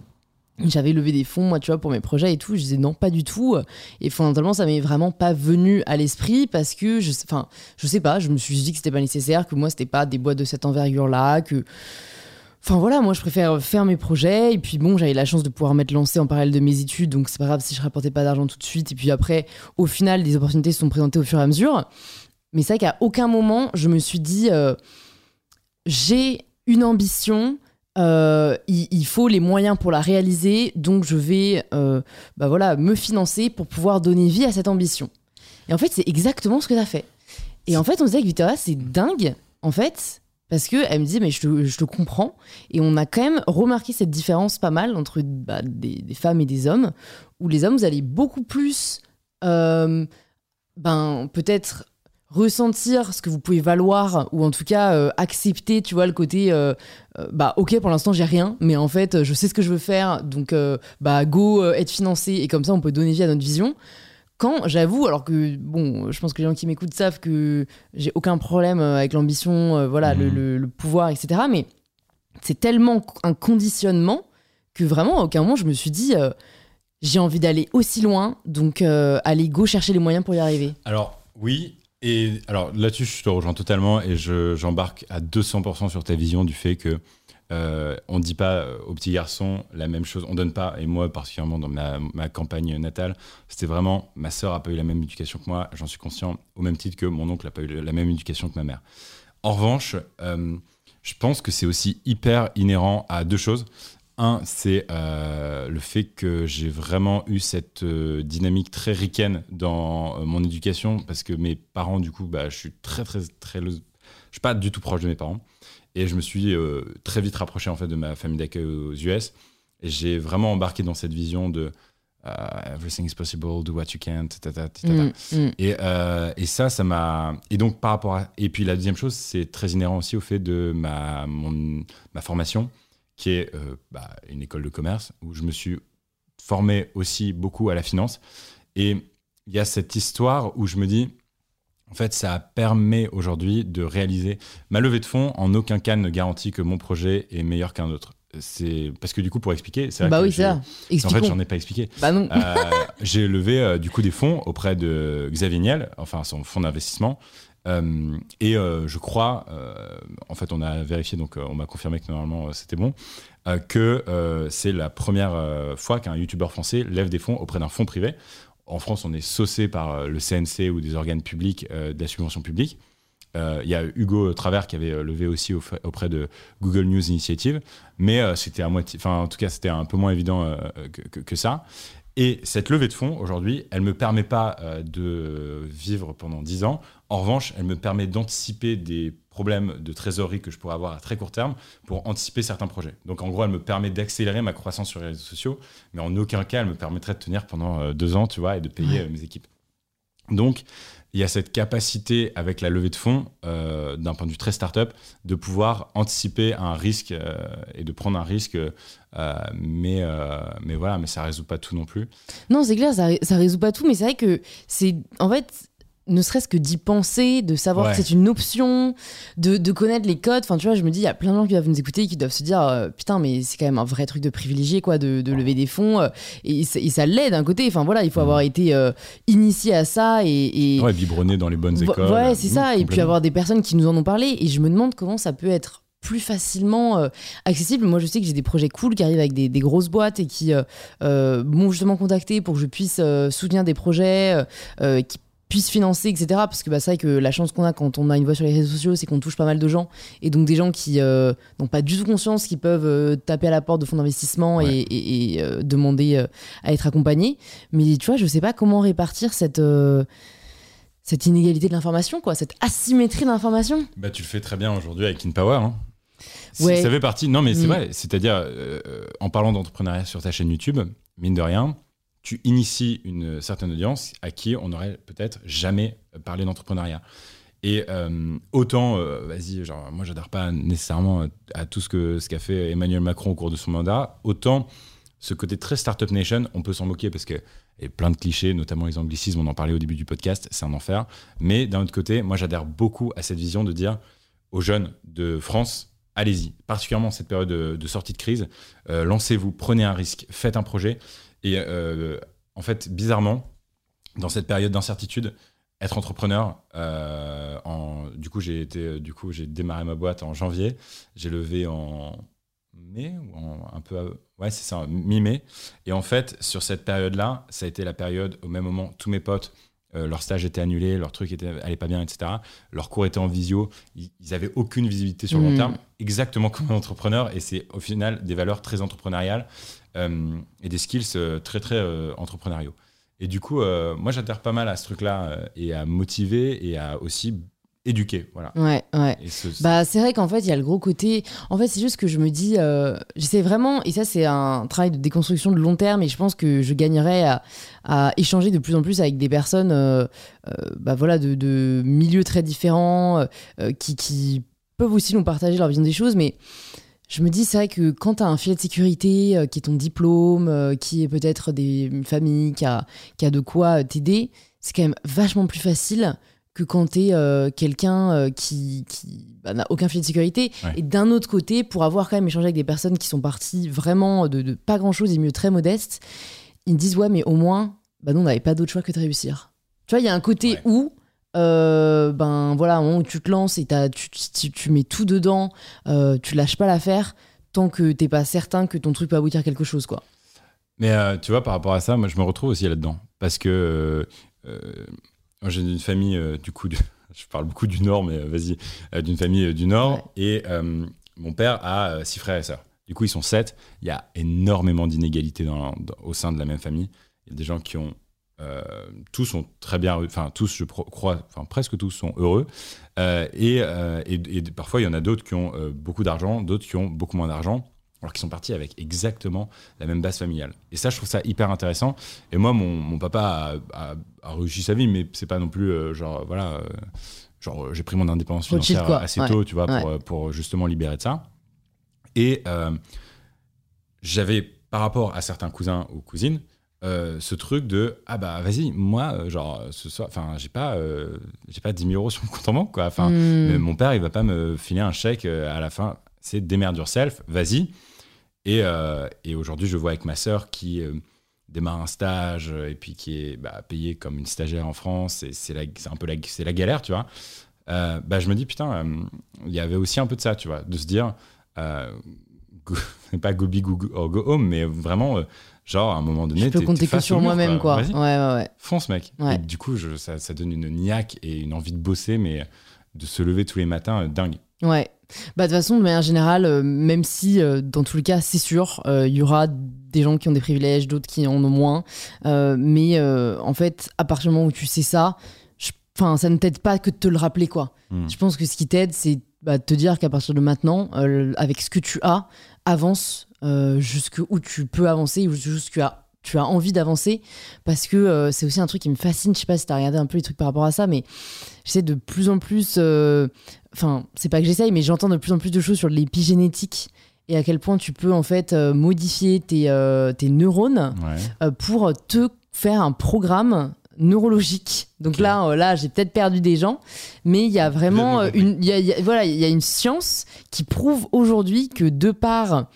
j'avais levé des fonds, moi, tu vois, pour mes projets et tout. Je disais non, pas du tout. Et fondamentalement, ça m'est vraiment pas venu à l'esprit parce que, je, enfin, je sais pas, je me suis dit que c'était pas nécessaire, que moi, c'était pas des boîtes de cette envergure-là, que. Enfin voilà, moi je préfère faire mes projets et puis bon, j'avais la chance de pouvoir m'être lancé en parallèle de mes études, donc c'est pas grave si je rapportais pas d'argent tout de suite. Et puis après, au final, des opportunités se sont présentées au fur et à mesure. Mais c'est vrai qu'à aucun moment je me suis dit euh, j'ai une ambition, euh, il, faut les moyens pour la réaliser, donc je vais euh, bah voilà, me financer pour pouvoir donner vie à cette ambition. Et en fait, c'est exactement ce que tu as fait. Et en fait, on disait que Victoria, c'est dingue, en fait, parce que elle me disait, mais je te, je te comprends. Et on a quand même remarqué cette différence pas mal entre bah, des, des femmes et des hommes, où les hommes, vous allez beaucoup plus, euh, ben, peut-être ressentir ce que vous pouvez valoir ou en tout cas euh, accepter tu vois le côté euh, euh, bah ok pour l'instant j'ai rien mais en fait je sais ce que je veux faire donc bah go être financé et comme ça on peut donner vie à notre vision quand j'avoue alors que bon je pense que les gens qui m'écoutent savent que j'ai aucun problème avec l'ambition voilà le, Mhm. le- le pouvoir etc mais c'est tellement un conditionnement que vraiment à aucun moment je me suis dit j'ai envie d'aller aussi loin donc allez go chercher les moyens pour y arriver Alors, oui. Et alors là-dessus, je te rejoins totalement et je- j'embarque à 200% sur ta vision du fait que euh, on ne dit pas aux petits garçons la même chose. On donne pas, et moi particulièrement dans ma, campagne natale, c'était vraiment ma sœur a pas eu la même éducation que moi, j'en suis conscient, au même titre que mon oncle n'a pas eu la même éducation que ma mère. En revanche, euh, je pense que c'est aussi hyper inhérent à deux choses. Un, c'est euh, le fait que j'ai vraiment eu cette euh, dynamique très ricaine dans euh, mon éducation parce que mes parents, du coup, bah, je suis très, très, très. Je suis pas du tout proche de mes parents. Et je me suis très vite rapproché en fait de ma famille d'accueil aux US. Et j'ai vraiment embarqué dans cette vision de everything is possible, do what you can, tata, tata. Mm, mm. Et, euh, et ça, ça m'a. Et donc, par rapport à. Et puis, la deuxième chose, c'est très inhérent aussi au fait de ma, mon- ma formation, qui est euh, bah, une école de commerce, où je me suis formé aussi beaucoup à la finance. Et il y a cette histoire où je me dis. En fait, ça permet aujourd'hui de réaliser. Ma levée de fonds, en aucun cas, ne garantit que mon projet est meilleur qu'un autre. C'est parce que du coup, pour expliquer, c'est bah oui ça En fait, j'en ai pas expliqué. bah non Euh, j'ai levé euh, du coup des fonds auprès de Xavier Niel, enfin son fonds d'investissement. Euh, et euh, je crois, euh, en fait, on a vérifié, donc on m'a confirmé que normalement c'était bon, que c'est la première fois qu'un youtubeur français lève des fonds auprès d'un fonds privé. En France, on est saucé par le CNC ou des organes publics de la subvention publique. Il y a Hugo Travers qui avait levé aussi au- auprès de Google News Initiative, mais c'était en tout cas c'était un peu moins évident que ça. Et cette levée de fonds aujourd'hui, elle me permet pas euh, de vivre pendant 10 ans. En revanche, elle me permet d'anticiper des problèmes de trésorerie que je pourrais avoir à très court terme pour anticiper certains projets. Donc en gros, elle me permet d'accélérer ma croissance sur les réseaux sociaux, mais en aucun cas elle me permettrait de tenir pendant euh, deux ans, tu vois, et de payer Ouais. euh, mes équipes. Donc, il y a cette capacité avec la levée de fonds, euh, d'un point de vue très startup, de pouvoir anticiper un risque euh, et de prendre un risque. euh, mais, mais voilà, mais ça résout pas tout non plus. Non, c'est clair, ça, ça résout pas tout, mais c'est vrai que c'est. En fait, ne serait-ce que d'y penser, de savoir Ouais. que c'est une option, de, de connaître les codes. Enfin, tu vois, je me dis, il y a plein de gens qui doivent nous écouter et qui doivent se dire, euh, putain, mais c'est quand même un vrai truc de privilégié, quoi, de, de lever des fonds. euh, et, ça- et ça l'est d'un côté. Enfin, voilà, il faut Mhm. avoir été euh, initié à ça et. et- Ouais, biberonner dans les bonnes écoles. Ouais, c'est ça. Et puis avoir des personnes qui nous en ont parlé. Et je me demande comment ça peut être plus facilement euh, accessible. Moi, je sais que j'ai des projets cool qui arrivent avec des, des grosses boîtes et qui euh, m'ont justement contacté pour que je puisse euh, soutenir des projets qui puissent financer, etc. Parce que bah, c'est vrai que la chance qu'on a quand on a une voix sur les réseaux sociaux, c'est qu'on touche pas mal de gens. Et donc des gens qui euh, n'ont pas du tout conscience qu'ils peuvent euh, taper à la porte de fonds d'investissement Ouais. et, et- et, euh, demander à être accompagnés. Mais tu vois, je sais pas comment répartir cette... cette inégalité de l'information, quoi, cette asymétrie de l'information. Bah, tu le fais très bien aujourd'hui avec InPower. Hein. Ouais. Ça fait partie. Non, mais c'est Mm. vrai. C'est-à-dire, en parlant d'entrepreneuriat sur ta chaîne YouTube, mine de rien, tu inities une certaine audience à qui on n'aurait peut-être jamais parlé d'entrepreneuriat. Et euh, autant, euh, vas-y, genre, moi, j'adhère pas nécessairement à tout ce qu'a ce qu'a fait Emmanuel Macron au cours de son mandat, autant ce côté très Startup Nation, on peut s'en moquer parce que a plein de clichés, notamment les anglicismes, on en parlait au début du podcast, c'est un enfer. Mais d'un autre côté, moi, j'adhère beaucoup à cette vision de dire aux jeunes de France, allez-y, particulièrement cette période de, sortie de crise, euh, lancez-vous, prenez un risque, faites un projet. Et en fait, bizarrement, dans cette période d'incertitude, être entrepreneur, euh, en, du coup, j'ai été, du coup, j'ai démarré ma boîte en janvier. J'ai levé en mai ou un peu, ouais, c'est ça, mi-mai. Et en fait, sur cette période-là, ça a été la période au même moment, tous mes potes, euh, leur stage était annulé, leur truc était, allait pas bien, etc. Leur cours était en visio, ils, n'avaient aucune visibilité sur le long hmm. terme, exactement comme un entrepreneur. Et c'est au final des valeurs très entrepreneuriales euh, et des skills très très entrepreneuriaux. Et du coup, euh, moi, j'adhère pas mal à ce truc-là euh, et à motiver et à aussi éduquer. Voilà. Ouais, ouais. bah, c'est vrai qu'en fait, il y a le gros côté. En fait, c'est juste que je me dis, euh, j'essaie vraiment, et ça, c'est un travail de déconstruction de long terme, et je pense que je gagnerais à, à échanger de plus en plus avec des personnes bah, voilà, de, de, milieux très différents qui, qui peuvent aussi nous partager leur vision des choses, mais je me dis, c'est vrai que quand tu as un filet de sécurité euh, qui est ton diplôme, euh, qui est peut-être une famille qui a, qui a de quoi t'aider, c'est quand même vachement plus facile que quand tu es euh, quelqu'un qui, qui bah, n'a aucun filet de sécurité. Et d'un autre côté, pour avoir quand même échangé avec des personnes qui sont parties vraiment de, pas grand-chose et mieux très modestes, ils me disent, ouais, mais au moins, bah non, on n'avait pas d'autre choix que de réussir. Tu vois, il y a un côté où euh, ben voilà, où tu te lances et tu, tu, mets tout dedans, euh, tu lâches pas l'affaire tant que t'es pas certain que ton truc peut aboutir à quelque chose, quoi. Mais euh, tu vois, par rapport à ça, moi je me retrouve aussi là-dedans. Parce que j'ai une famille, du coup, je parle beaucoup du Nord, mais vas-y, d'une famille du Nord. Et mon père a six frères et sœurs. Du coup, ils sont sept. Il y a énormément d'inégalités au sein de la même famille. Il y a des gens qui ont euh, tous sont très bien, enfin tous, je crois, enfin presque tous sont heureux. Euh, euh, et, et, parfois, il y en a d'autres qui ont beaucoup d'argent, d'autres qui ont beaucoup moins d'argent, alors qu'ils sont partis avec exactement la même base familiale. Et ça, je trouve ça hyper intéressant. Et moi, mon, mon papa a, a, réussi sa vie, mais c'est pas non plus genre voilà, genre j'ai pris mon indépendance financière assez tôt, tu vois, pour, pour, justement libérer de ça. Et j'avais par rapport à certains cousins ou cousines euh, ce truc de ah bah vas-y moi euh, genre ce soir enfin j'ai pas euh, j'ai pas 10 000 euros sur mon compte en banque quoi. Enfin hmm. mon père il va pas me filer un chèque à la fin. C'est démerde yourself vas-y. Et, et aujourd'hui je vois avec ma sœur qui démarre un stage et puis qui est bah, payée comme une stagiaire en France et c'est un peu la c'est la galère tu vois. Bah je me dis putain il y avait aussi un peu de ça tu vois de se dire pas go big go, go home mais vraiment Genre, à un moment donné, tu peux compter que sur moi-même, quoi. Ouais, ouais, ouais. Fonce, mec. Et du coup, je, ça, ça, donne une niaque et une envie de bosser, mais de se lever tous les matins, euh, dingue. Ouais. Bah, de toute façon, de manière générale, euh, même si euh, dans tous les cas, c'est sûr, il y aura des gens qui ont des privilèges, d'autres qui en ont moins. mais en fait, à partir du moment où tu sais ça, enfin, ça ne t'aide pas que de te le rappeler, quoi. Hmm. Je pense que ce qui t'aide, c'est bah, de te dire qu'à partir de maintenant, avec ce que tu as, avance euh, jusqu'où tu peux avancer, jusqu'où tu as envie d'avancer parce que euh, c'est aussi un truc qui me fascine. Je sais pas si tu as regardé un peu les trucs par rapport à ça, mais j'essaie de plus en plus. Euh, enfin, c'est pas que j'essaye, mais j'entends de plus en plus de choses sur l'épigénétique et à quel point tu peux en fait modifier tes, tes neurones pour te faire un programme neurologique. Donc là, là, j'ai peut-être perdu des gens, mais il y a vraiment une, voilà, il y a une science qui prouve aujourd'hui que de par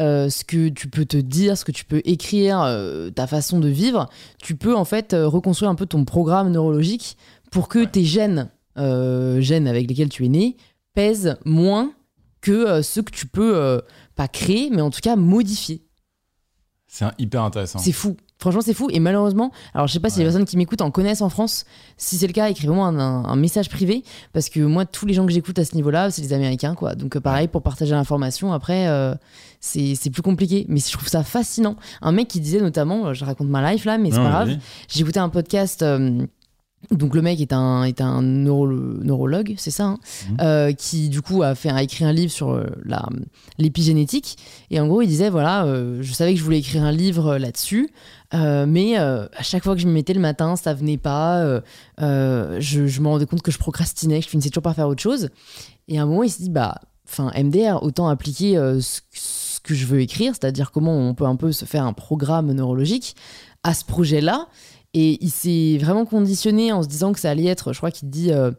euh, ce que tu peux te dire, ce que tu peux écrire, euh, ta façon de vivre, tu peux en fait euh, reconstruire un peu ton programme neurologique pour que tes gènes, gènes avec lesquels tu es né, pèsent moins que ceux que tu peux pas créer, mais en tout cas modifier. C'est hyper intéressant. C'est fou. Franchement, c'est fou. Et malheureusement, alors je sais pas si les personnes qui m'écoutent en connaissent en France. Si c'est le cas, écrivez-moi un, message privé. Parce que moi, tous les gens que j'écoute à ce niveau-là, c'est les Américains, quoi. Donc, euh, pareil, pour partager l'information, après, euh, c'est plus compliqué. Mais je trouve ça fascinant. Un mec qui disait notamment, euh, je raconte ma life là, mais c'est pas grave. J'ai écouté un podcast Donc le mec est un, est un neuro- neurologue, c'est ça, hein, Mhm. euh, qui du coup a, fait, a écrit un livre sur euh, la- l'épigénétique. Et en gros, il disait, voilà, euh, je savais que je voulais écrire un livre là-dessus, euh, mais à chaque fois que je me mettais le matin, ça venait pas. je, je me rendais compte que je procrastinais, que je finissais toujours par faire autre chose. Et à un moment, il s'est dit, bah, enfin, MDR, autant appliquer ce, ce que je veux écrire, c'est-à-dire comment on peut un peu se faire un programme neurologique à ce projet-là. Et il s'est vraiment conditionné en se disant que ça allait être, je crois qu'il dit euh,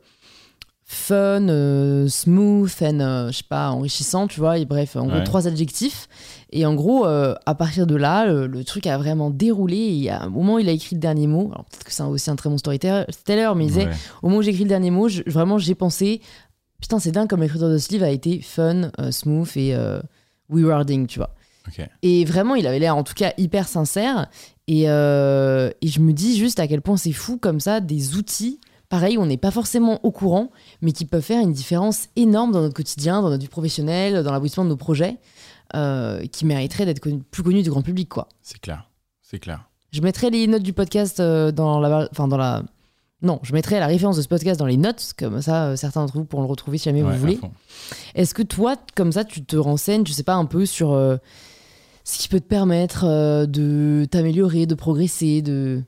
fun, euh, smooth and, euh, je sais pas, enrichissant, tu vois. Et bref, en gros, trois adjectifs. Et en gros, à partir de là, le, le truc a vraiment déroulé. Et à un moment, il a écrit le dernier mot. Alors peut-être que c'est aussi un très bon storyteller, mais il disait, Ouais. au moment où j'ai écrit le dernier mot, je- vraiment, j'ai pensé, putain, c'est dingue comme l'écriture de ce livre a été fun, smooth et rewarding, tu vois. Et vraiment, il avait l'air en tout cas hyper sincère. Et, euh, et je me dis juste à quel point c'est fou comme ça, des outils, pareil, on n'est pas forcément au courant, mais qui peuvent faire une différence énorme dans notre quotidien, dans notre vie professionnelle, dans l'aboutissement de nos projets, euh, qui mériteraient d'être connu- plus connus du grand public, quoi. C'est clair. C'est clair. Je mettrai les notes du podcast euh, dans la... Enfin, dans la... Non, je mettrai la référence de ce podcast dans les notes, comme ça, euh, certains d'entre vous pourront le retrouver si jamais Ouais, vous voulez. Est-ce que toi, comme ça, tu te renseignes, je sais pas, un peu sur euh, ce qui peut te permettre euh, de t'améliorer, de progresser, de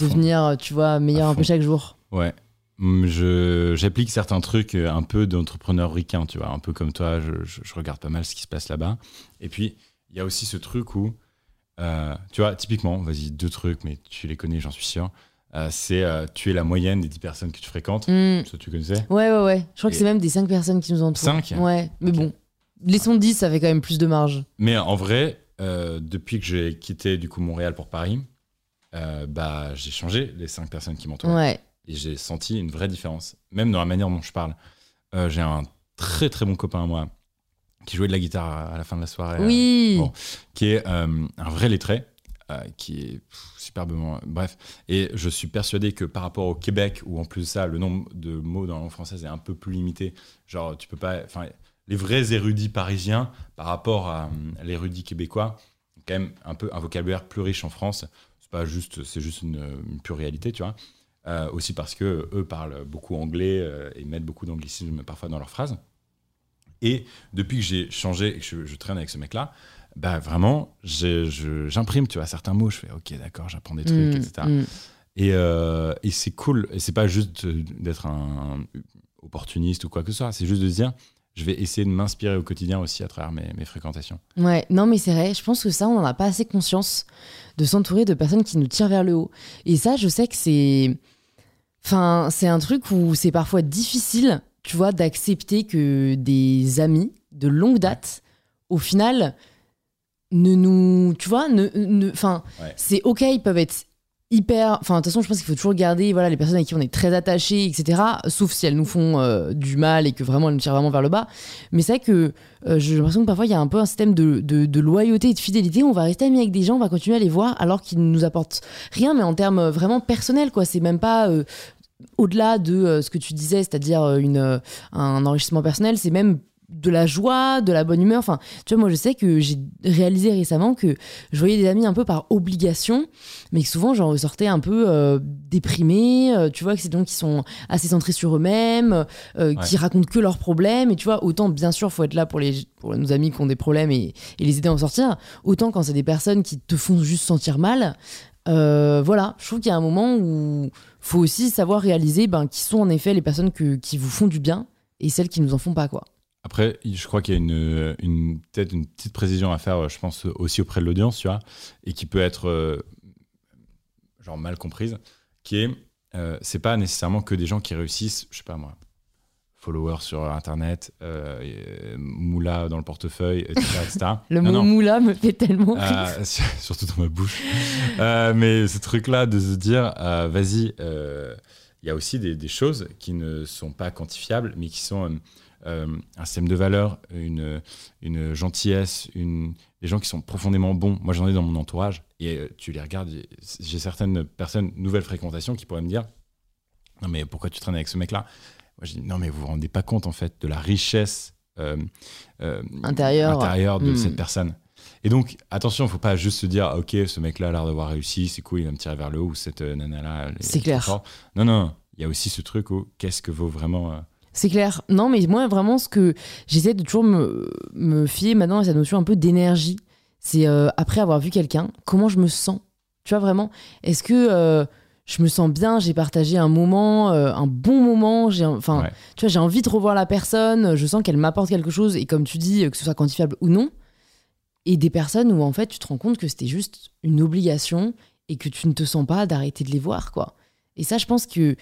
devenir, euh, tu vois, meilleur un peu chaque jour Ouais. Je, j'applique certains trucs euh, un peu d'entrepreneur ricain, tu vois, un peu comme toi, je, je- je regarde pas mal ce qui se passe là-bas. Et puis, il y a aussi ce truc où, euh, tu vois, typiquement, vas-y, deux trucs, mais tu les connais, j'en suis sûr. Euh, c'est euh, tu es la moyenne des 10 personnes que tu fréquentes. Hmm. Ça, tu connaissais? Ouais, ouais, ouais. Je crois que c'est même des 5 personnes qui nous entourent. Cinq? Ouais, mais bon. Laissons 10, ça fait quand même plus de marge. Mais en vrai, euh, depuis que j'ai quitté du coup Montréal pour Paris, euh, bah, j'ai changé les 5 personnes qui m'entourent. Ouais. Et j'ai senti une vraie différence, même dans la manière dont je parle. Euh, j'ai un très très bon copain à moi qui jouait de la guitare à la fin de la soirée, Oui. bon. qui est un vrai lettré, qui est pff, superbement. Bref. Et je suis persuadé que par rapport au Québec, où en plus de ça, le nombre de mots dans la langue française est un peu plus limité, genre tu peux pas. Enfin, les vrais érudits parisiens par rapport à euh, l'érudit québécois, quand même un peu un vocabulaire plus riche en France. C'est pas juste, c'est juste une, une pure réalité, tu vois. Euh, aussi parce que eux parlent beaucoup anglais euh, et mettent beaucoup d'anglicisme parfois dans leurs phrases. Et depuis que j'ai changé et que je, je traîne avec ce mec-là, bah vraiment, j'imprime, tu vois, certains mots, je fais ok, d'accord, j'apprends des trucs, Hmm, etc. hmm. Et, euh, et c'est cool. Et c'est pas juste d'être un, un opportuniste ou quoi que ce soit. C'est juste de se dire, je vais essayer de m'inspirer au quotidien aussi à travers mes, mes fréquentations. Ouais, non mais c'est vrai, je pense que ça, on n'en a pas assez conscience de s'entourer de personnes qui nous tirent vers le haut. Et ça, je sais que c'est... Enfin, c'est un truc où c'est parfois difficile, tu vois, d'accepter que des amis de longue date, au final, ne nous... Tu vois, ne... ne- Enfin, Ouais. c'est ok, ils peuvent être hyper... Enfin, de toute façon, je pense qu'il faut toujours garder voilà, les personnes avec qui on est très attaché, etc. Sauf si elles nous font euh, du mal et que vraiment elles nous tirent vraiment vers le bas. Mais c'est vrai que euh, j'ai l'impression que parfois il y a un peu un système de, de- loyauté et de fidélité. On va rester amis avec des gens, on va continuer à les voir alors qu'ils ne nous apportent rien, mais en termes euh, vraiment personnels, quoi. C'est même pas au-delà de ce que tu disais, c'est-à-dire un enrichissement personnel, c'est même de la joie, de la bonne humeur. Enfin, tu vois, moi je sais que j'ai réalisé récemment que je voyais des amis un peu par obligation, mais que souvent j'en ressortais un peu euh, déprimés. euh, tu vois, que c'est des gens qui sont assez centrés sur eux-mêmes, euh, qui racontent que leurs problèmes. Et tu vois, autant bien sûr, faut être là pour, les, pour nos amis qui ont des problèmes et, et les aider à en sortir. Autant quand c'est des personnes qui te font juste sentir mal. euh, voilà, je trouve qu'il y a un moment où faut aussi savoir réaliser ben, qui sont en effet les personnes que, qui vous font du bien et celles qui nous en font pas, quoi. Après, je crois qu'il y a une, une peut-être une petite précision à faire, je pense, aussi auprès de l'audience, tu vois, et qui peut être euh, genre mal comprise, qui est, euh, c'est pas nécessairement que des gens qui réussissent, je sais pas moi, followers sur Internet, euh, euh, moula dans le portefeuille, etc. etc. Le Non, mot non. moula me fait tellement rire. Euh, surtout dans ma bouche. Euh, mais ce truc-là de se dire, euh, vas-y, euh, il y a aussi des, des choses qui ne sont pas quantifiables, mais qui sont euh, euh, un système de valeurs, une, une gentillesse, une, des gens qui sont profondément bons. Moi, j'en ai dans mon entourage, et euh, tu les regardes, j'ai- certaines personnes, nouvelles fréquentations, qui pourraient me dire, non mais pourquoi tu traînes avec ce mec-là? Moi, je dis, non mais vous vous rendez pas compte, en fait, de la richesse euh, euh, Intérieure. intérieure de Hmm. cette personne. Et donc, attention, il faut pas juste se dire, ok, ce mec-là a l'air d'avoir réussi, c'est cool, il va me tirer vers le haut, ou cette euh, nana-là. C'est clair. Non, non, il y a aussi ce truc où qu'est-ce que vaut vraiment. C'est clair. Non, mais moi, vraiment, ce que j'essaie de toujours me, me fier maintenant à cette notion un peu d'énergie, c'est euh, après avoir vu quelqu'un, comment je me sens. Tu vois, vraiment, est-ce que euh, je me sens bien, j'ai partagé un moment, euh, un bon moment, j'ai, enfin, Ouais. tu vois, j'ai envie de revoir la personne, je sens qu'elle m'apporte quelque chose, et comme tu dis, que ce soit quantifiable ou non, et des personnes où en fait tu te rends compte que c'était juste une obligation et que tu ne te sens pas d'arrêter de les voir, quoi. Et ça, je pense que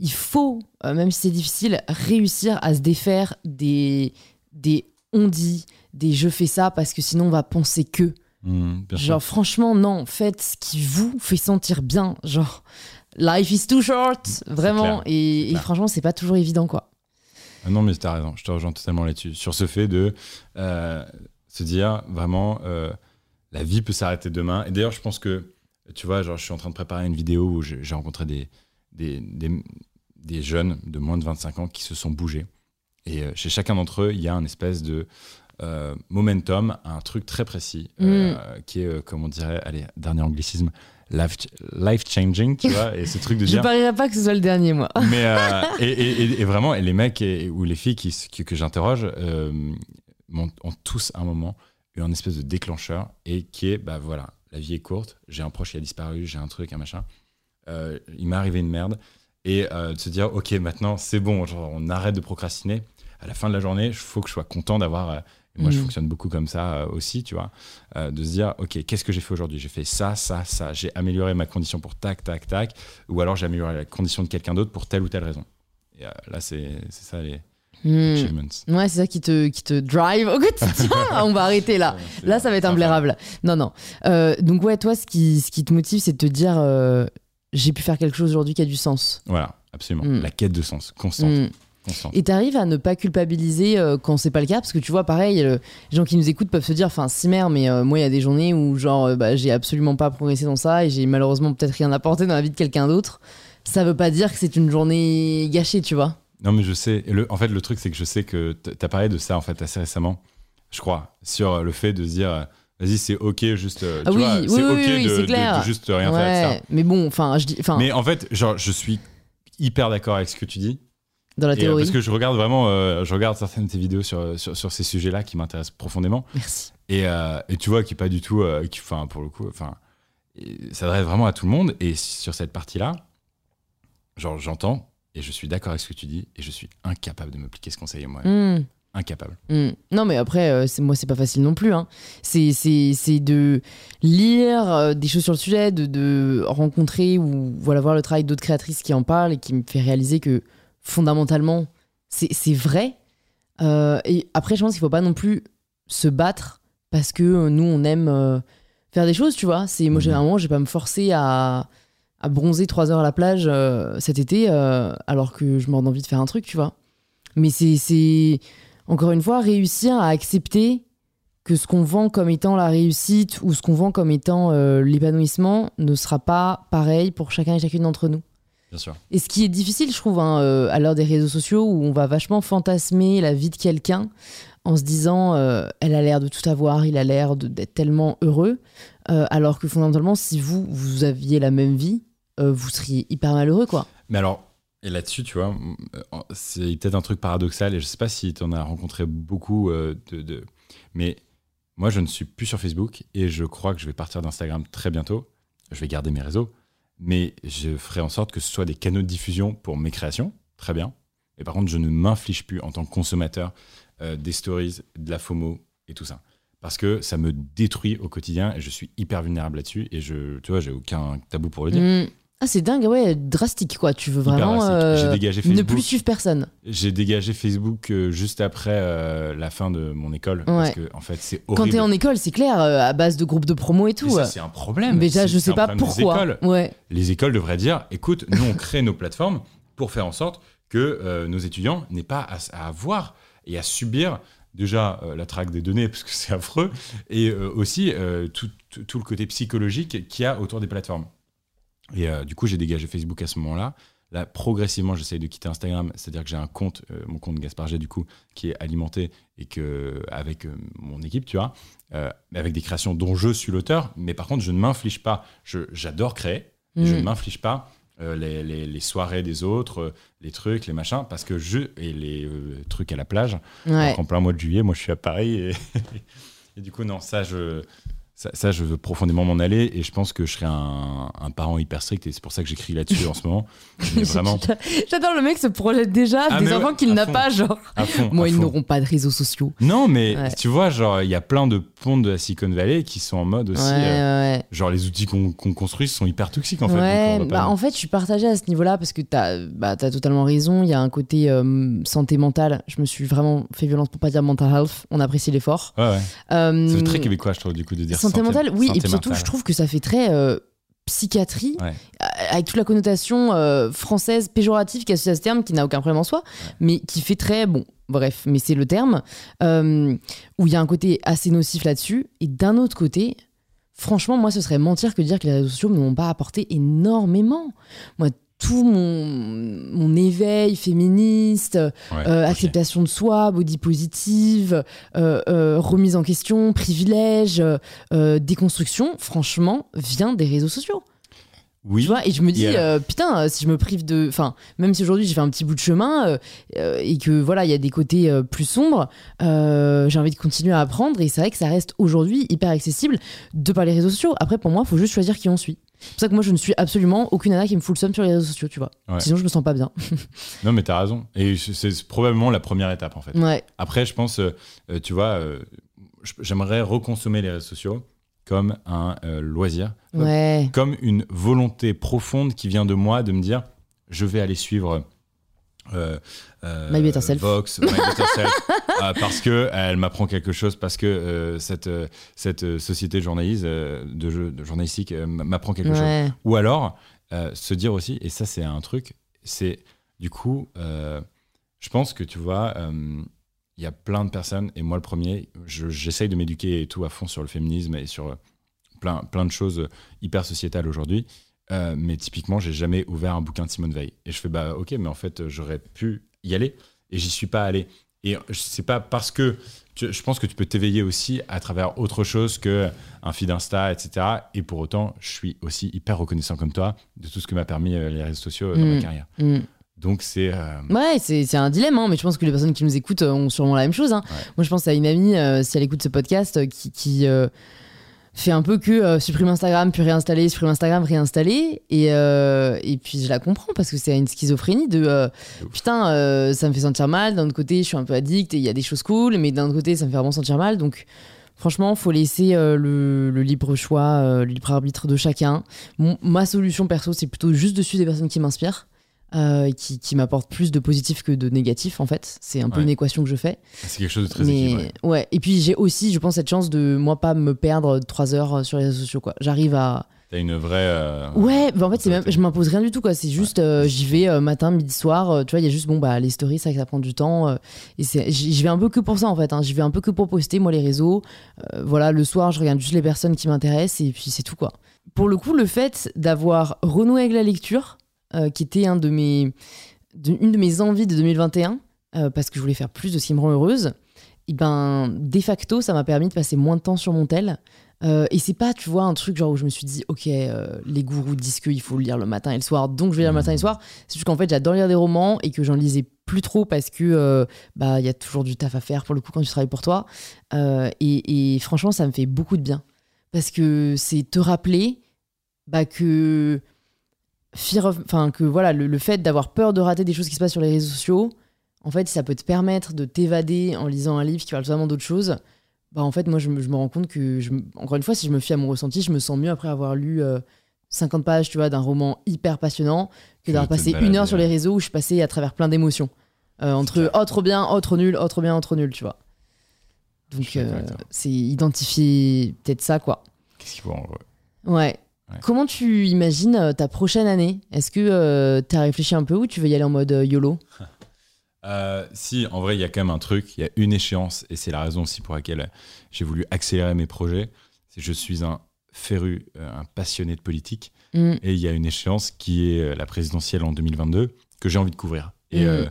il faut, euh, même si c'est difficile, réussir à se défaire des, des on dit, des je fais ça parce que sinon on va penser que. sûr. Genre, franchement, non, faites ce qui vous fait sentir bien. Genre, life is too short, vraiment. clair, Et, et clair. franchement, c'est pas toujours évident, quoi. Ah non, mais tu as raison, je te rejoins totalement là-dessus. Sur ce fait de euh, se dire vraiment, euh, la vie peut s'arrêter demain. Et d'ailleurs, je pense que, tu vois, genre, je suis en train de préparer une vidéo où j'ai j'ai rencontré des, des, des, des jeunes de moins de 25 ans qui se sont bougés. Et euh, chez chacun d'entre eux, il y a un espèce de euh, momentum, un truc très précis, euh, qui est, euh, comme on dirait, allez, dernier anglicisme, life, life changing, tu vois, et ce truc de Je dire. parierais pas que ce soit le dernier, moi. Mais et, et- et- et vraiment, et les mecs et- ou les filles qui, s- que, j'interroge ont tous un moment eu un espèce de déclencheur et qui est, bah voilà, la vie est courte, j'ai un proche qui a disparu, j'ai un truc, un machin, il m'est arrivé une merde, et euh, de se dire, ok, maintenant c'est bon, genre, on arrête de procrastiner. À la fin de la journée, il faut que je sois content d'avoir. euh, moi, je Mhm. fonctionne beaucoup comme ça euh, aussi, tu vois, de se dire, ok, qu'est-ce que j'ai fait aujourd'hui? J'ai fait ça, ça, ça. J'ai amélioré ma condition pour tac, tac, tac, ou alors j'ai amélioré la condition de quelqu'un d'autre pour telle ou telle raison. Et là, c'est c'est ça les achievements. Ouais, c'est ça qui te, qui te drive au quotidien. On va arrêter là. Là, ça va être imblairable. Non, non. Euh, donc, ouais, toi, ce qui, ce qui te motive, c'est de te dire euh, j'ai pu faire quelque chose aujourd'hui qui a du sens. Voilà, absolument. Mm. La quête de sens, constante. Mm. constante. Et t'arrives à ne pas culpabiliser euh, quand c'est pas le cas, parce que tu vois, pareil, euh, les gens qui nous écoutent peuvent se dire, enfin, si merde, mais euh, moi, il y a des journées où, genre, euh, bah, j'ai absolument pas progressé dans ça et j'ai malheureusement peut-être rien apporté dans la vie de quelqu'un d'autre. Ça veut pas dire que c'est une journée gâchée, tu vois. Non, mais je sais. le, en fait, le truc, c'est que je sais que t'as parlé de ça en fait assez récemment, je crois, sur le fait de se dire, vas-y, c'est ok, juste, euh, Ah tu oui, vois, oui, c'est oui, ok oui, de, clair. de juste rien faire, etc. mais bon, enfin, je dis, enfin, Mais en fait, genre, je suis hyper d'accord avec ce que tu dis. dans la Et, euh, théorie. parce que je regarde vraiment, euh, je regarde certaines de tes vidéos sur, sur, sur ces sujets-là qui m'intéressent profondément. Merci. Et, euh, et tu vois, qui est pas du tout, qui, enfin, pour le coup, enfin, s'adresse vraiment à tout le monde. Et sur cette partie-là, genre, j'entends et je suis d'accord avec ce que tu dis et je suis incapable de me pliquer ce conseil moi. Hmm. Incapable. Hmm. Non, mais après, euh, moi, c'est pas facile non plus. Hein. C'est, de lire euh, des choses sur le sujet, de, de rencontrer ou voilà, voir le travail d'autres créatrices qui en parlent et qui me fait réaliser que fondamentalement, c'est, vrai. Euh, et après, je pense qu'il faut pas non plus se battre parce que euh, nous, on aime faire des choses, tu vois. C'est, moi, généralement, je vais pas me forcer à, à bronzer trois heures à la plage cet été alors que je m'en envie de faire un truc, tu vois. Mais c'est encore une fois, réussir à accepter que ce qu'on vend comme étant la réussite ou ce qu'on vend comme étant euh, l'épanouissement ne sera pas pareil pour chacun et chacune d'entre nous. Bien sûr. Et ce qui est difficile, je trouve, hein, euh, à l'heure des réseaux sociaux, où on va vachement fantasmer la vie de quelqu'un en se disant euh, elle a l'air de tout avoir, il a l'air d'être tellement heureux, alors que fondamentalement, si vous, vous aviez la même vie, vous seriez hyper malheureux, quoi. Mais alors, et là-dessus, tu vois, euh, c'est peut-être un truc paradoxal et je sais pas si tu en as rencontré beaucoup euh, de- Mais moi, je ne suis plus sur Facebook et je crois que je vais partir d'Instagram très bientôt. Je vais garder mes réseaux, mais je ferai en sorte que ce soit des canaux de diffusion pour mes créations, très bien. Et par contre, je ne m'inflige plus en tant que consommateur euh, des stories, de la FOMO et tout ça. Parce que ça me détruit au quotidien et je suis hyper vulnérable là-dessus et je, tu vois, j'ai aucun tabou pour le dire. Mm. Ah, c'est dingue, ouais, drastique, quoi. Tu veux vraiment euh, J'ai dégagé ne plus suivre personne. J'ai dégagé Facebook euh, juste après euh, la fin de mon école parce Ouais. que en fait c'est Quand horrible. t'es en école, c'est clair, à base de groupes de promo et tout. Mais ça, c'est un problème. Mais déjà, je sais pas pourquoi. écoles. Ouais. Les écoles devraient dire écoute, nous on crée nos plateformes pour faire en sorte que nos étudiants n'aient pas à, à avoir et à subir déjà euh, la traque des données parce que c'est affreux et euh, aussi euh, tout, tout- tout le côté psychologique qu'il y a autour des plateformes. Et euh, du coup, j'ai dégagé Facebook à ce moment-là. Là, progressivement, j'essaye de quitter Instagram, c'est-à-dire que j'ai un compte, euh, mon compte Gaspard G, du coup, qui est alimenté et que, avec euh, mon équipe, tu vois, avec des créations dont je suis l'auteur, mais par contre, je ne m'inflige pas. J'adore créer, je Mm. ne m'inflige pas les, les- les soirées des autres, les trucs, les machins, parce que je. et les trucs à la plage. Ouais. Qu'en plein mois de juillet, moi, je suis à Paris et, et du coup, non, ça, je. Ça, ça, je veux profondément m'en aller et je pense que je serai un, un parent hyper strict et c'est pour ça que j'écris là-dessus en ce moment. Mais vraiment, J'adore le mec se projette déjà Ah, des enfants ouais, qu'il n'a pas, genre. fond. Moi, ils n'auront pas de réseaux sociaux. Non, mais Ouais. tu vois, genre, il y a plein de pontes de la Silicon Valley qui sont en mode aussi. ouais, euh, genre, les outils qu'on construit sont hyper toxiques en fait. donc bah, en fait, je suis partagée à ce niveau-là parce que t'as bah, as totalement raison. Il y a un côté euh, santé mentale. Je me suis vraiment fait violence pour pas dire mental health. On apprécie l'effort. Ouais. Euh, C'est très québécois, je trouve, du coup, de dire santé, mentale, oui. santé et puis surtout, mentale. je trouve que ça fait très euh, psychiatrie, Ouais. avec toute la connotation euh, française péjorative qui est associée à ce terme, qui n'a aucun problème en soi, mais qui fait très bon. Bref, mais c'est le terme euh, où il y a un côté assez nocif là-dessus. Et d'un autre côté, franchement, moi, ce serait mentir que de dire que les réseaux sociaux ne m'ont pas apporté énormément. Moi, tout mon, mon éveil féministe, Ouais, euh, acceptation de soi, body positive, euh, euh, remise en question, privilège, déconstruction, franchement, vient des réseaux sociaux. Oui. Tu vois, et je me dis, euh, putain, euh, si je me prive de. Enfin, même si aujourd'hui j'ai fait un petit bout de chemin euh, et que voilà, il y a des côtés euh, plus sombres, j'ai envie de continuer à apprendre et c'est vrai que ça reste aujourd'hui hyper accessible de par les réseaux sociaux. Après, pour moi, il faut juste choisir qui on suit. C'est pour ça que moi, je ne suis absolument aucune nana qui me fout le seum sur les réseaux sociaux, tu vois. Ouais. Sinon, je me sens pas bien. Non, mais t'as raison. Et c'est probablement la première étape, en fait. Ouais. Après, je pense, tu vois, j'aimerais reconsommer les réseaux sociaux comme un euh, loisir, comme- Ouais. comme une volonté profonde qui vient de moi de me dire, je vais aller suivre. euh, euh, My Better Self. Vox, My Better Self, euh, parce que elle m'apprend quelque chose, parce que euh, cette, cette société de journalisme, euh, de, jeu- de journalistique m'apprend quelque chose. Ou alors, se dire aussi, et ça c'est un truc, c'est du coup, je pense que tu vois, il y a plein de personnes, et moi le premier, je- j'essaye de m'éduquer et tout à fond sur le féminisme et sur euh, plein, plein de choses hyper sociétales aujourd'hui. Euh, mais typiquement, j'ai jamais ouvert un bouquin de Simone Veil. Et je fais, bah ok, mais en fait, j'aurais pu y aller et j'y suis pas allé. Et c'est pas parce que tu- je pense que tu peux t'éveiller aussi à travers autre chose que un feed Insta, etc. Et pour autant, je suis aussi hyper reconnaissant comme toi de tout ce que m'a permis euh, les réseaux sociaux euh, dans Mm. ma carrière. Mm. Donc c'est euh, Ouais, c'est c'est un dilemme, hein, mais je pense que les personnes qui nous écoutent euh, ont sûrement la même chose. hein. Ouais. Moi, je pense à une amie, euh, si elle écoute ce podcast, euh, qui, qui, fait un peu que supprime Instagram, puis réinstaller, supprime Instagram, réinstaller. Et, et puis je la comprends parce que c'est une schizophrénie de putain, ça me fait sentir mal. D'un autre côté, je suis un peu addict et il y a des choses cool, mais d'un autre côté, ça me fait vraiment sentir mal. Donc. Franchement, faut laisser euh, le, le libre choix, euh, le libre arbitre de chacun. Mon- ma solution perso, c'est plutôt juste de suivre des personnes qui m'inspirent, euh, qui, qui m'apportent plus de positif que de négatif, en fait. C'est un peu Ouais. une équation que je fais. c'est quelque chose de très équilibré. Mais ouais. Et puis j'ai aussi, je pense, cette chance de moi pas me perdre trois heures sur les réseaux sociaux. Quoi. J'arrive à. T'as une vraie. euh, Ouais, bah en fait, c'est même, je m'impose rien du tout. quoi. C'est juste, euh, j'y vais euh, matin, midi, soir. euh, tu vois, il y a juste, bon, bah, les stories, que ça prend du temps. euh, et c'est, j'y vais un peu que pour ça, en fait. hein. J'y vais un peu que pour poster, moi, les réseaux. Euh, voilà, le soir, je regarde juste les personnes qui m'intéressent. Et puis c'est tout, quoi. Pour le coup, le fait d'avoir renoué avec la lecture, euh, qui était un de mes, de- une de mes envies de 2021, euh, parce que je voulais faire plus de ce qui me rend heureuse, et ben, de facto, ça m'a permis de passer moins de temps sur mon tel. Euh, et c'est pas, tu vois, un truc genre où je me suis dit, ok, euh, les gourous disent qu'il faut le lire le matin et le soir, donc je vais lire le matin et le soir. C'est juste qu'en fait, j'adore lire des romans et que j'en lisais plus trop parce que euh, bah il y a toujours du taf à faire pour le coup quand tu travailles pour toi. Euh, et, et franchement, ça me fait beaucoup de bien parce que c'est te rappeler bah, que fear of- enfin que voilà le, le fait d'avoir peur de rater des choses qui se passent sur les réseaux sociaux, en fait, ça peut te permettre de t'évader en lisant un livre qui parle vraiment d'autre chose. Bah en fait, moi, je me, je me rends compte que, je, encore une fois, si je me fie à mon ressenti, je me sens mieux après avoir lu euh, 50 pages, tu vois, d'un roman hyper passionnant que d'avoir passé une heure sur les réseaux où je passée à travers plein d'émotions. Euh, entre oh trop bien, oh trop nul, oh trop bien, oh trop nul, tu vois. Donc, euh, c'est identifier peut-être ça, quoi. Qu'est-ce qu'il faut en vrai? Ouais. Ouais. Comment tu imagines euh, ta prochaine année? Est-ce que tu as réfléchi un peu ou tu veux y aller en mode euh, YOLO? Euh, si, en vrai, il y a quand même un truc, il y a une échéance, et c'est la raison aussi pour laquelle j'ai voulu accélérer mes projets. C'est je suis un féru, euh, un passionné de politique. Mm. Et il y a une échéance qui est euh, la présidentielle en 2022 que j'ai envie de couvrir. Et Mm. euh,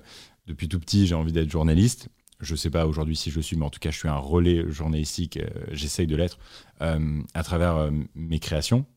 depuis tout petit, j'ai envie d'être journaliste. Je sais pas aujourd'hui si je le suis, mais en tout cas, je suis un relais journalistique. euh, J'essaye de l'être euh, à travers euh, mes créations.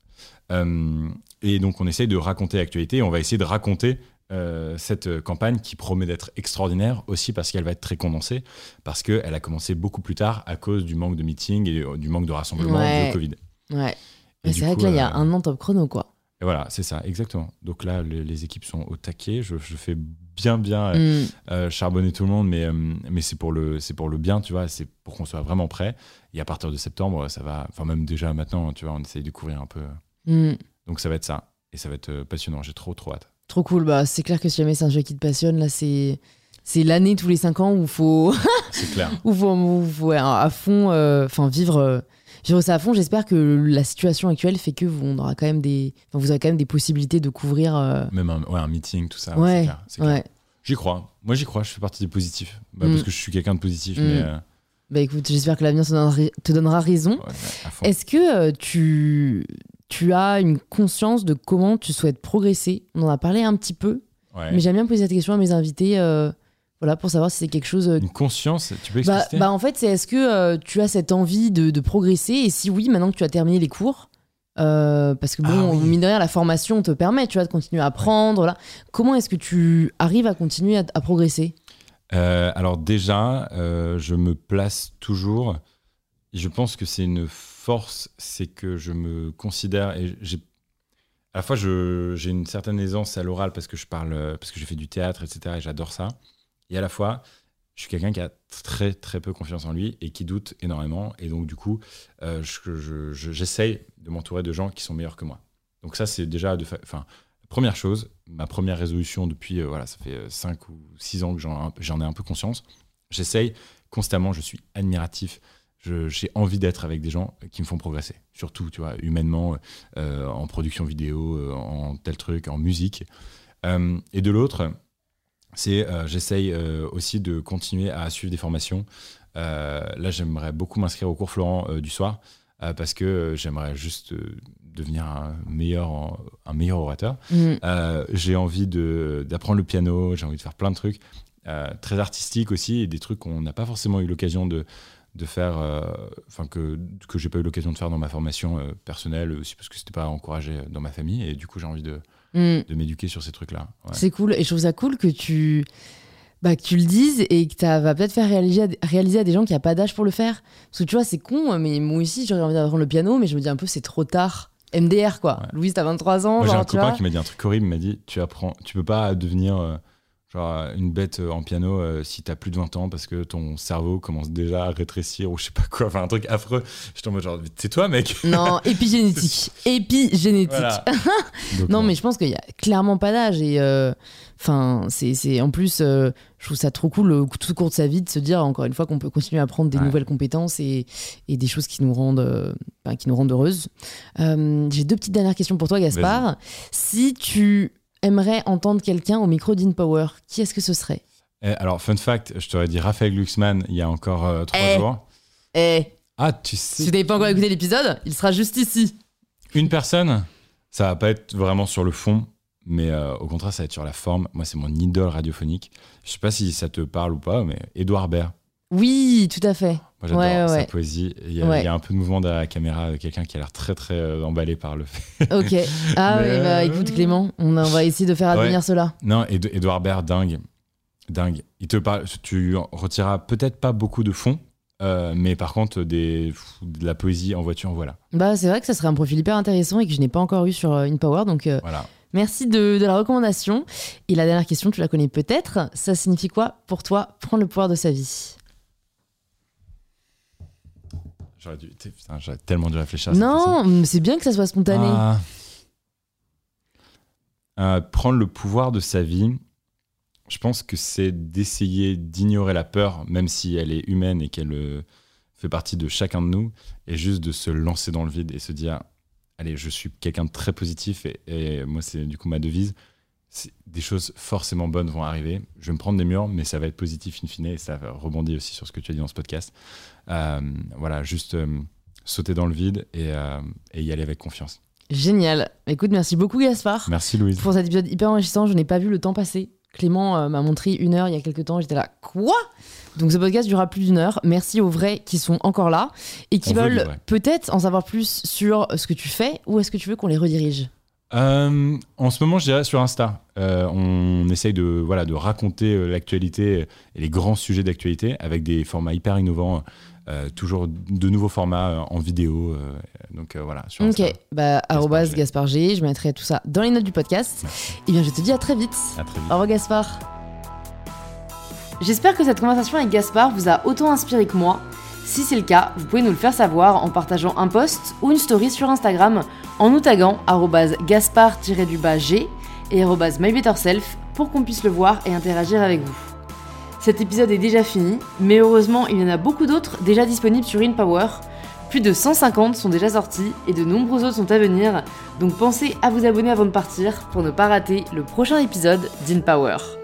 Euh, et donc, on essaye de raconter l'actualité. On va essayer de raconter euh, cette euh, campagne qui promet d'être extraordinaire aussi parce qu'elle va être très condensée, parce qu'elle a commencé beaucoup plus tard à cause du manque de meetings et du manque de rassemblement Ouais. dû au Covid. Ouais. C'est vrai que là, il y a un an top chrono, quoi. et voilà, c'est ça, exactement. Donc là, le- les équipes sont au taquet. Je, je fais bien, bien Mm. euh, charbonner tout le monde, mais, mais c'est pour, le- pour le bien, tu vois. C'est pour qu'on soit vraiment prêt. Et à partir de septembre, ça va. Enfin, même déjà maintenant, tu vois, on essaye de couvrir un peu. Mm. Donc ça va être ça. Et ça va être euh, passionnant. J'ai trop, trop hâte. Trop cool. Bah, c'est clair que si jamais c'est un jeu qui te passionne, là, c'est. C'est l'année tous les 5 ans où faut, C'est clair. où faut, où faut, à fond, euh, enfin vivre, euh, vivre ça à fond. J'espère que la situation actuelle fait que vous, on aura quand même des, vous aurez quand même des possibilités de couvrir. euh, Même un, ouais, un meeting, tout ça. ouais, ouais, ouais. J'y crois. Moi, j'y crois. Je fais partie des positifs. Bah, Mm. Parce que je suis quelqu'un de positif, Mm. mais. Bah écoute, j'espère que l'avenir te donnera, raison. ouais. Est-ce que euh, tu, tu as une conscience de comment tu souhaites progresser On en a parlé un petit peu, Ouais. mais j'aime bien poser cette question à mes invités, euh, voilà, pour savoir si c'est quelque chose. euh, Une conscience, tu peux bah, expliquer bah, en fait, c'est est-ce que euh, tu as cette envie de, de progresser? Et si oui, maintenant que tu as terminé les cours, euh, parce que bon, Ah oui. mine de rien, la formation te permet, tu vois, de continuer à apprendre. Là. Comment est-ce que tu arrives à continuer à, à progresser? Euh, alors déjà, je me place toujours. Je pense que c'est une force, c'est que je me considère et j'ai à la fois j'ai une certaine aisance à l'oral parce que je parle, euh, parce que j'ai fait du théâtre, etc. Et j'adore ça. Et à la fois, je suis quelqu'un qui a très très peu confiance en lui et qui doute énormément. Et donc du coup, euh, je- je- je- j'essaye de m'entourer de gens qui sont meilleurs que moi. Donc ça, c'est déjà de, enfin, première chose, ma première résolution depuis, euh, voilà, ça fait 5 ou 6 ans que j'en ai un peu conscience. J'essaye constamment, je suis admiratif. J'ai envie d'être avec des gens qui me font progresser, surtout, tu vois, humainement, euh, en production vidéo, euh, en tel truc, en musique. Euh, et de l'autre, c'est euh, j'essaye aussi de continuer à suivre des formations. Là, j'aimerais beaucoup m'inscrire au cours Florent du soir parce que j'aimerais juste devenir un meilleur, un meilleur orateur. Mm. J'ai envie d'apprendre le piano, j'ai envie de faire plein de trucs très artistiques aussi et des trucs qu'on n'a pas forcément eu l'occasion de, de faire, euh, enfin que, que j'ai pas eu l'occasion de faire dans ma formation euh, personnelle aussi parce que c'était pas encouragé dans ma famille et du coup j'ai envie de, Mm. de m'éduquer sur ces trucs-là. Ouais. C'est cool. Et je trouve ça cool que tu, bah, que tu le dises et que tu vas peut-être faire réaliser à, réaliser à des gens qui n'ont pas d'âge pour le faire. Parce que tu vois, c'est con, mais moi aussi, j'aurais envie d'apprendre le piano, mais je me dis un peu, c'est trop tard. MDR, quoi. Ouais. Louise, t'as 23 ans. Moi, j'ai un copain vois. qui m'a dit un truc horrible. Il m'a dit Tu apprends, tu peux pas devenir euh, genre une bête euh, en piano euh, si t'as plus de 20 ans parce que ton cerveau commence déjà à rétrécir ou je sais pas quoi. Enfin, un truc affreux. En mode genre C'est toi, mec Non, épigénétique. Épigénétique. Voilà. Donc, Non, mais je pense qu'il y a clairement pas d'âge. Et euh, enfin, c'est, c'est en plus, euh, je trouve ça trop cool, euh, tout au court de sa vie, de se dire encore une fois qu'on peut continuer à apprendre des Ouais. nouvelles compétences et, et des choses qui nous rendent, euh, qui nous rendent heureuses. Euh, j'ai deux petites dernières questions pour toi, Gaspard. Si tu aimerais entendre quelqu'un au micro d'InPower, qui est-ce que ce serait Eh, alors, fun fact je t'aurais dit Raphaël Glucksmann il y a encore euh, trois Eh. jours. Eh, Ah, tu si sais, vous n'avez pas encore écouté l'épisode, il sera juste ici. une personne, ça va pas être vraiment sur le fond. Mais euh, au contraire, ça va être sur la forme. Moi, c'est mon idole radiophonique. Je sais pas si ça te parle ou pas, mais Édouard Baird. Oui, tout à fait. Moi, j'adore Ouais, sa ouais. poésie. Il y, a, Ouais. il y a un peu de mouvement derrière la caméra, euh, quelqu'un qui a l'air très, très euh, emballé par le fait. Ok. Ah Mais, oui, bah euh, écoute Clément, on, va essayer de faire advenir cela. Non, Ed- Edouard Baird, dingue. Dingue. Il te parle, tu retireras peut-être pas beaucoup de fond, euh, mais par contre, des, de la poésie en voiture, voilà. Bah, c'est vrai que ça serait un profil hyper intéressant et que je n'ai pas encore eu sur euh, InPower. Donc, euh, voilà. merci de, de la recommandation. Et la dernière question, tu la connais peut-être. Ça signifie quoi pour toi prendre le pouvoir de sa vie? J'aurais dû, putain, j'aurais tellement dû réfléchir à cette Non, mais c'est bien que ça soit spontané. Ah. Euh, prendre le pouvoir de sa vie, je pense que c'est d'essayer d'ignorer la peur, même si elle est humaine et qu'elle euh, fait partie de chacun de nous, et juste de se lancer dans le vide et se dire allez, je suis quelqu'un de très positif et, et moi, c'est du coup ma devise. Des choses forcément bonnes vont arriver. Je vais me prendre des murs, mais ça va être positif in fine et ça va rebondir aussi sur ce que tu as dit dans ce podcast. Euh, voilà, juste euh, sauter dans le vide et, et y aller avec confiance. Génial. Écoute, merci beaucoup Gaspard. Merci Louise. Pour cet épisode hyper enrichissant, je n'ai pas vu le temps passer. Clément euh, m'a montré une heure il y a quelques temps, j'étais là, quoi? Donc ce podcast durera plus d'une heure. Merci aux vrais qui sont encore là et qui veulent peut-être en savoir plus sur ce que tu fais ou est-ce que tu veux qu'on les redirige? Euh, en ce moment, je dirais sur Insta. Euh, on essaye de, voilà, de raconter l'actualité et les grands sujets d'actualité avec des formats hyper innovants. Euh, toujours de nouveaux formats euh, en vidéo. Euh, donc voilà. Sur ok, bah, Gaspard G. Je mettrai tout ça dans les notes du podcast. Et eh bien, je te dis à très vite. À très vite. Au revoir, Gaspard. J'espère que cette conversation avec Gaspard vous a autant inspiré que moi. Si c'est le cas, vous pouvez nous le faire savoir en partageant un post ou une story sur Instagram en nous taguant gaspard-g et mybetterself pour qu'on puisse le voir et interagir avec vous. Cet épisode est déjà fini, mais heureusement il y en a beaucoup d'autres déjà disponibles sur InPower. Plus de 150 sont déjà sortis et de nombreux autres sont à venir, donc pensez à vous abonner avant de partir pour ne pas rater le prochain épisode d'InPower.